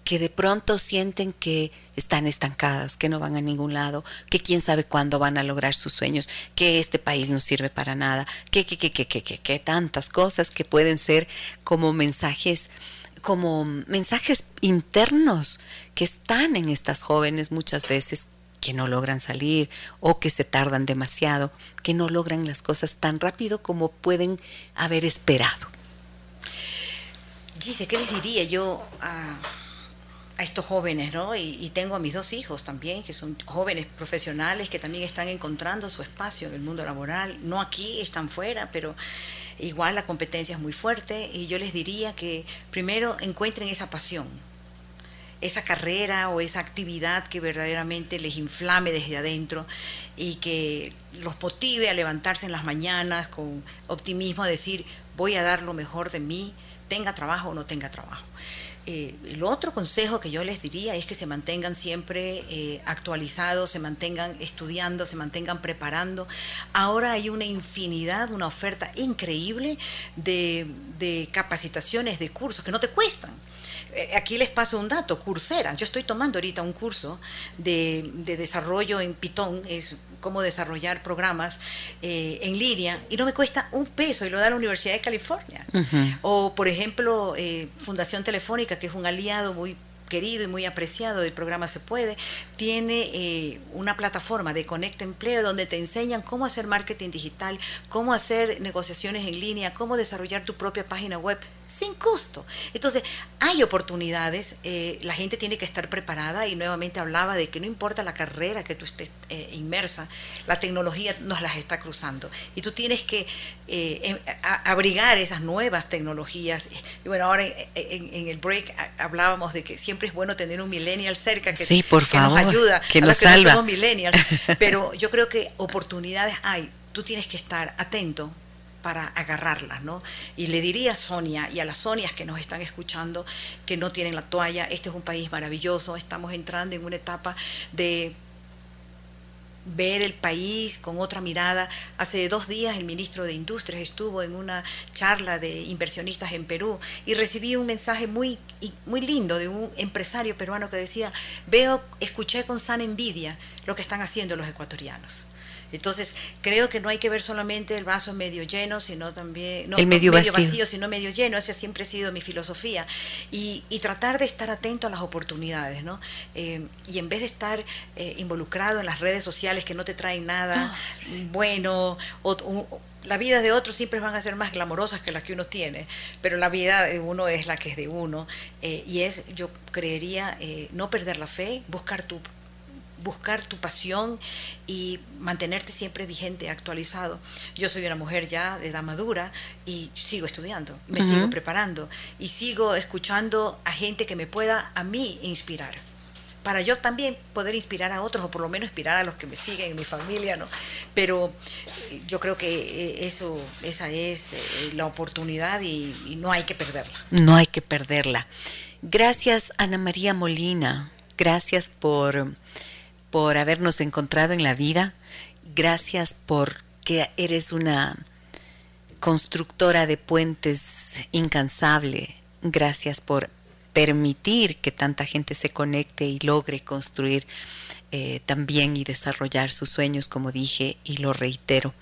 que de pronto sienten que están estancadas, que no van a ningún lado, que quién sabe cuándo van a lograr sus sueños, que este país no sirve para nada, que, que, que, que, que, que, tantas cosas que pueden ser como mensajes como mensajes internos que están en estas jóvenes muchas veces que no logran salir o que se tardan demasiado, que no logran las cosas tan rápido como pueden haber esperado. Dice, ¿qué les diría yo a, a estos jóvenes, ¿no? Y, tengo a mis dos hijos también, que son jóvenes profesionales que también están encontrando su espacio en el mundo laboral. No aquí, están fuera, pero igual la competencia es muy fuerte y yo les diría que primero encuentren esa pasión, esa carrera o esa actividad que verdaderamente les inflame desde adentro y que los motive a levantarse en las mañanas con optimismo, a decir, voy a dar lo mejor de mí, tenga trabajo o no tenga trabajo. Eh, el otro consejo que yo les diría es que se mantengan siempre eh, actualizados, se mantengan estudiando, se mantengan preparando. Ahora hay una infinidad, una oferta increíble de, capacitaciones, de cursos que no te cuestan. Eh, aquí les paso un dato, Coursera. Yo estoy tomando ahorita un curso de, desarrollo en Python, es cómo desarrollar programas eh, en línea, y no me cuesta un peso, y lo da la Universidad de California. O, por ejemplo, eh, Fundación Telefónica, que es un aliado muy querido y muy apreciado del programa Se Puede, tiene eh, una plataforma de Conecta Empleo donde te enseñan cómo hacer marketing digital, cómo hacer negociaciones en línea, cómo desarrollar tu propia página web sin costo. Entonces, hay oportunidades, eh, la gente tiene que estar preparada y nuevamente hablaba de que no importa la carrera que tú estés eh, inmersa, la tecnología nos las está cruzando y tú tienes que eh, em, abrigar esas nuevas tecnologías. Y bueno, ahora en, el break hablábamos de que siempre es bueno tener un millennial cerca que, sí, por favor, nos ayuda que nos que salva. somos millennials, (laughs) pero yo creo que oportunidades hay. Tú tienes que estar atento para agarrarlas, ¿no? Y le diría a Sonia y a las Sonias que nos están escuchando que no tienen la toalla, este es un país maravilloso, estamos entrando en una etapa de ver el país con otra mirada. Hace dos días el ministro de Industrias estuvo en una charla de inversionistas en Perú y recibí un mensaje muy, muy lindo de un empresario peruano que decía, veo, escuché con sana envidia lo que están haciendo los ecuatorianos. Entonces, creo que no hay que ver solamente el vaso medio lleno, sino también, no, el medio, vacío. sino medio lleno, esa siempre ha sido mi filosofía. Y, tratar de estar atento a las oportunidades, ¿no? Eh, y en vez de estar eh, involucrado en las redes sociales que no te traen nada ah, bueno, o, la vida de otros siempre van a ser más glamorosas que las que uno tiene, pero la vida de uno es la que es de uno. Eh, y es, yo creería, no perder la fe, buscar tu buscar tu pasión y mantenerte siempre vigente, actualizado. Yo soy una mujer ya de edad madura y sigo estudiando, me sigo preparando y sigo escuchando a gente que me pueda a mí inspirar para yo también poder inspirar a otros o por lo menos inspirar a los que me siguen en mi familia, ¿no? Pero eh, yo creo que eh, eso, esa es eh, la oportunidad y, y, no hay que perderla. No hay que perderla. Gracias Ana María Molina, gracias por por habernos encontrado en la vida. Gracias por que eres una constructora de puentes incansable. Gracias por permitir que tanta gente se conecte y logre construir eh, también y desarrollar sus sueños, como dije, y lo reitero.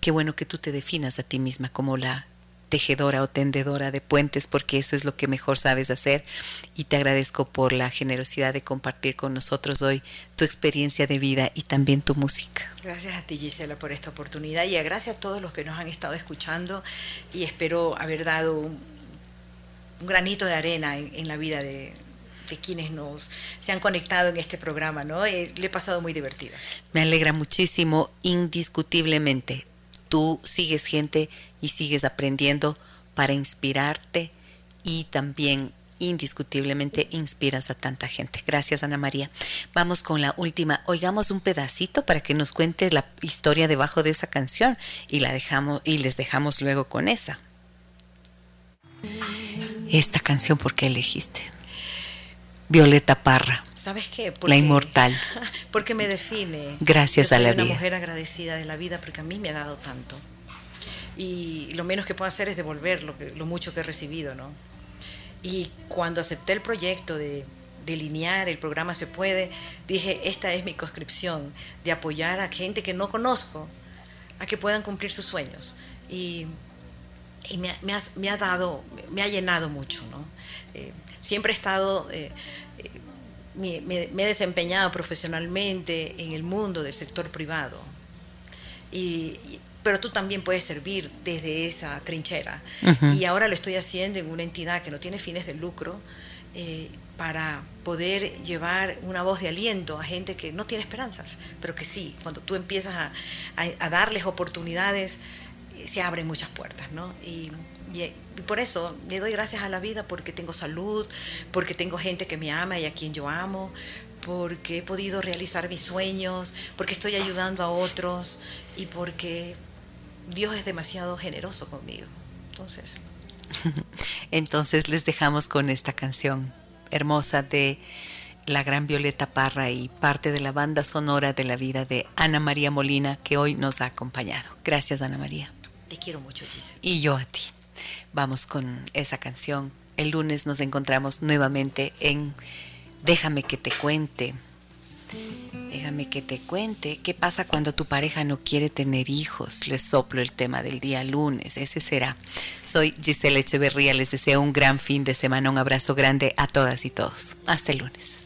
Qué bueno que tú te definas a ti misma como la tejedora o tendedora de puentes, porque eso es lo que mejor sabes hacer. Y te agradezco por la generosidad de compartir con nosotros hoy tu experiencia de vida y también tu música. Gracias a ti, Gisela, por esta oportunidad y gracias a todos los que nos han estado escuchando y espero haber dado un, granito de arena en, la vida de, quienes nos se han conectado en este programa, ¿no? Eh, le he pasado muy divertida. Me alegra muchísimo, indiscutiblemente tú sigues gente y sigues aprendiendo para inspirarte y también indiscutiblemente inspiras a tanta gente. Gracias Ana María. Vamos con la última. Oigamos un pedacito para que nos cuentes la historia debajo de esa canción y la dejamos y les dejamos luego con esa. Esta canción ¿por qué elegiste? Violeta Parra. ¿Sabes qué? la inmortal. (laughs) Porque me define. Gracias a la vida. Soy una mujer agradecida de la vida porque a mí me ha dado tanto. Y lo menos que puedo hacer es devolver lo, que, lo mucho que he recibido, ¿no? Y cuando acepté el proyecto de delinear el programa Se Puede, dije, esta es mi conscripción, de apoyar a gente que no conozco, a que puedan cumplir sus sueños. Y, me, ha, dado, me ha llenado mucho, ¿no? Eh, siempre he estado... Eh, me, he desempeñado profesionalmente en el mundo del sector privado. Y, pero tú también puedes servir desde esa trinchera. Y ahora lo estoy haciendo en una entidad que no tiene fines de lucro eh, para poder llevar una voz de aliento a gente que no tiene esperanzas, pero que sí, cuando tú empiezas a, a, darles oportunidades, eh, se abren muchas puertas, ¿no? Y, y, por eso le doy gracias a la vida porque tengo salud, porque tengo gente que me ama y a quien yo amo, porque he podido realizar mis sueños, porque estoy ayudando a otros y porque Dios es demasiado generoso conmigo. Entonces. (laughs) Entonces les dejamos con esta canción hermosa de la gran Violeta Parra y parte de la banda sonora de la vida de Ana María Molina que hoy nos ha acompañado. Gracias Ana María. Te quiero mucho, Giselle. Y yo a ti. Vamos con esa canción El lunes nos encontramos nuevamente en Déjame que te cuente. Déjame que te cuente qué pasa cuando tu pareja no quiere tener hijos. Les soplo el tema del día lunes, ese será. Soy Giselle Echeverría, les deseo un gran fin de semana, un abrazo grande a todas y todos. Hasta el lunes.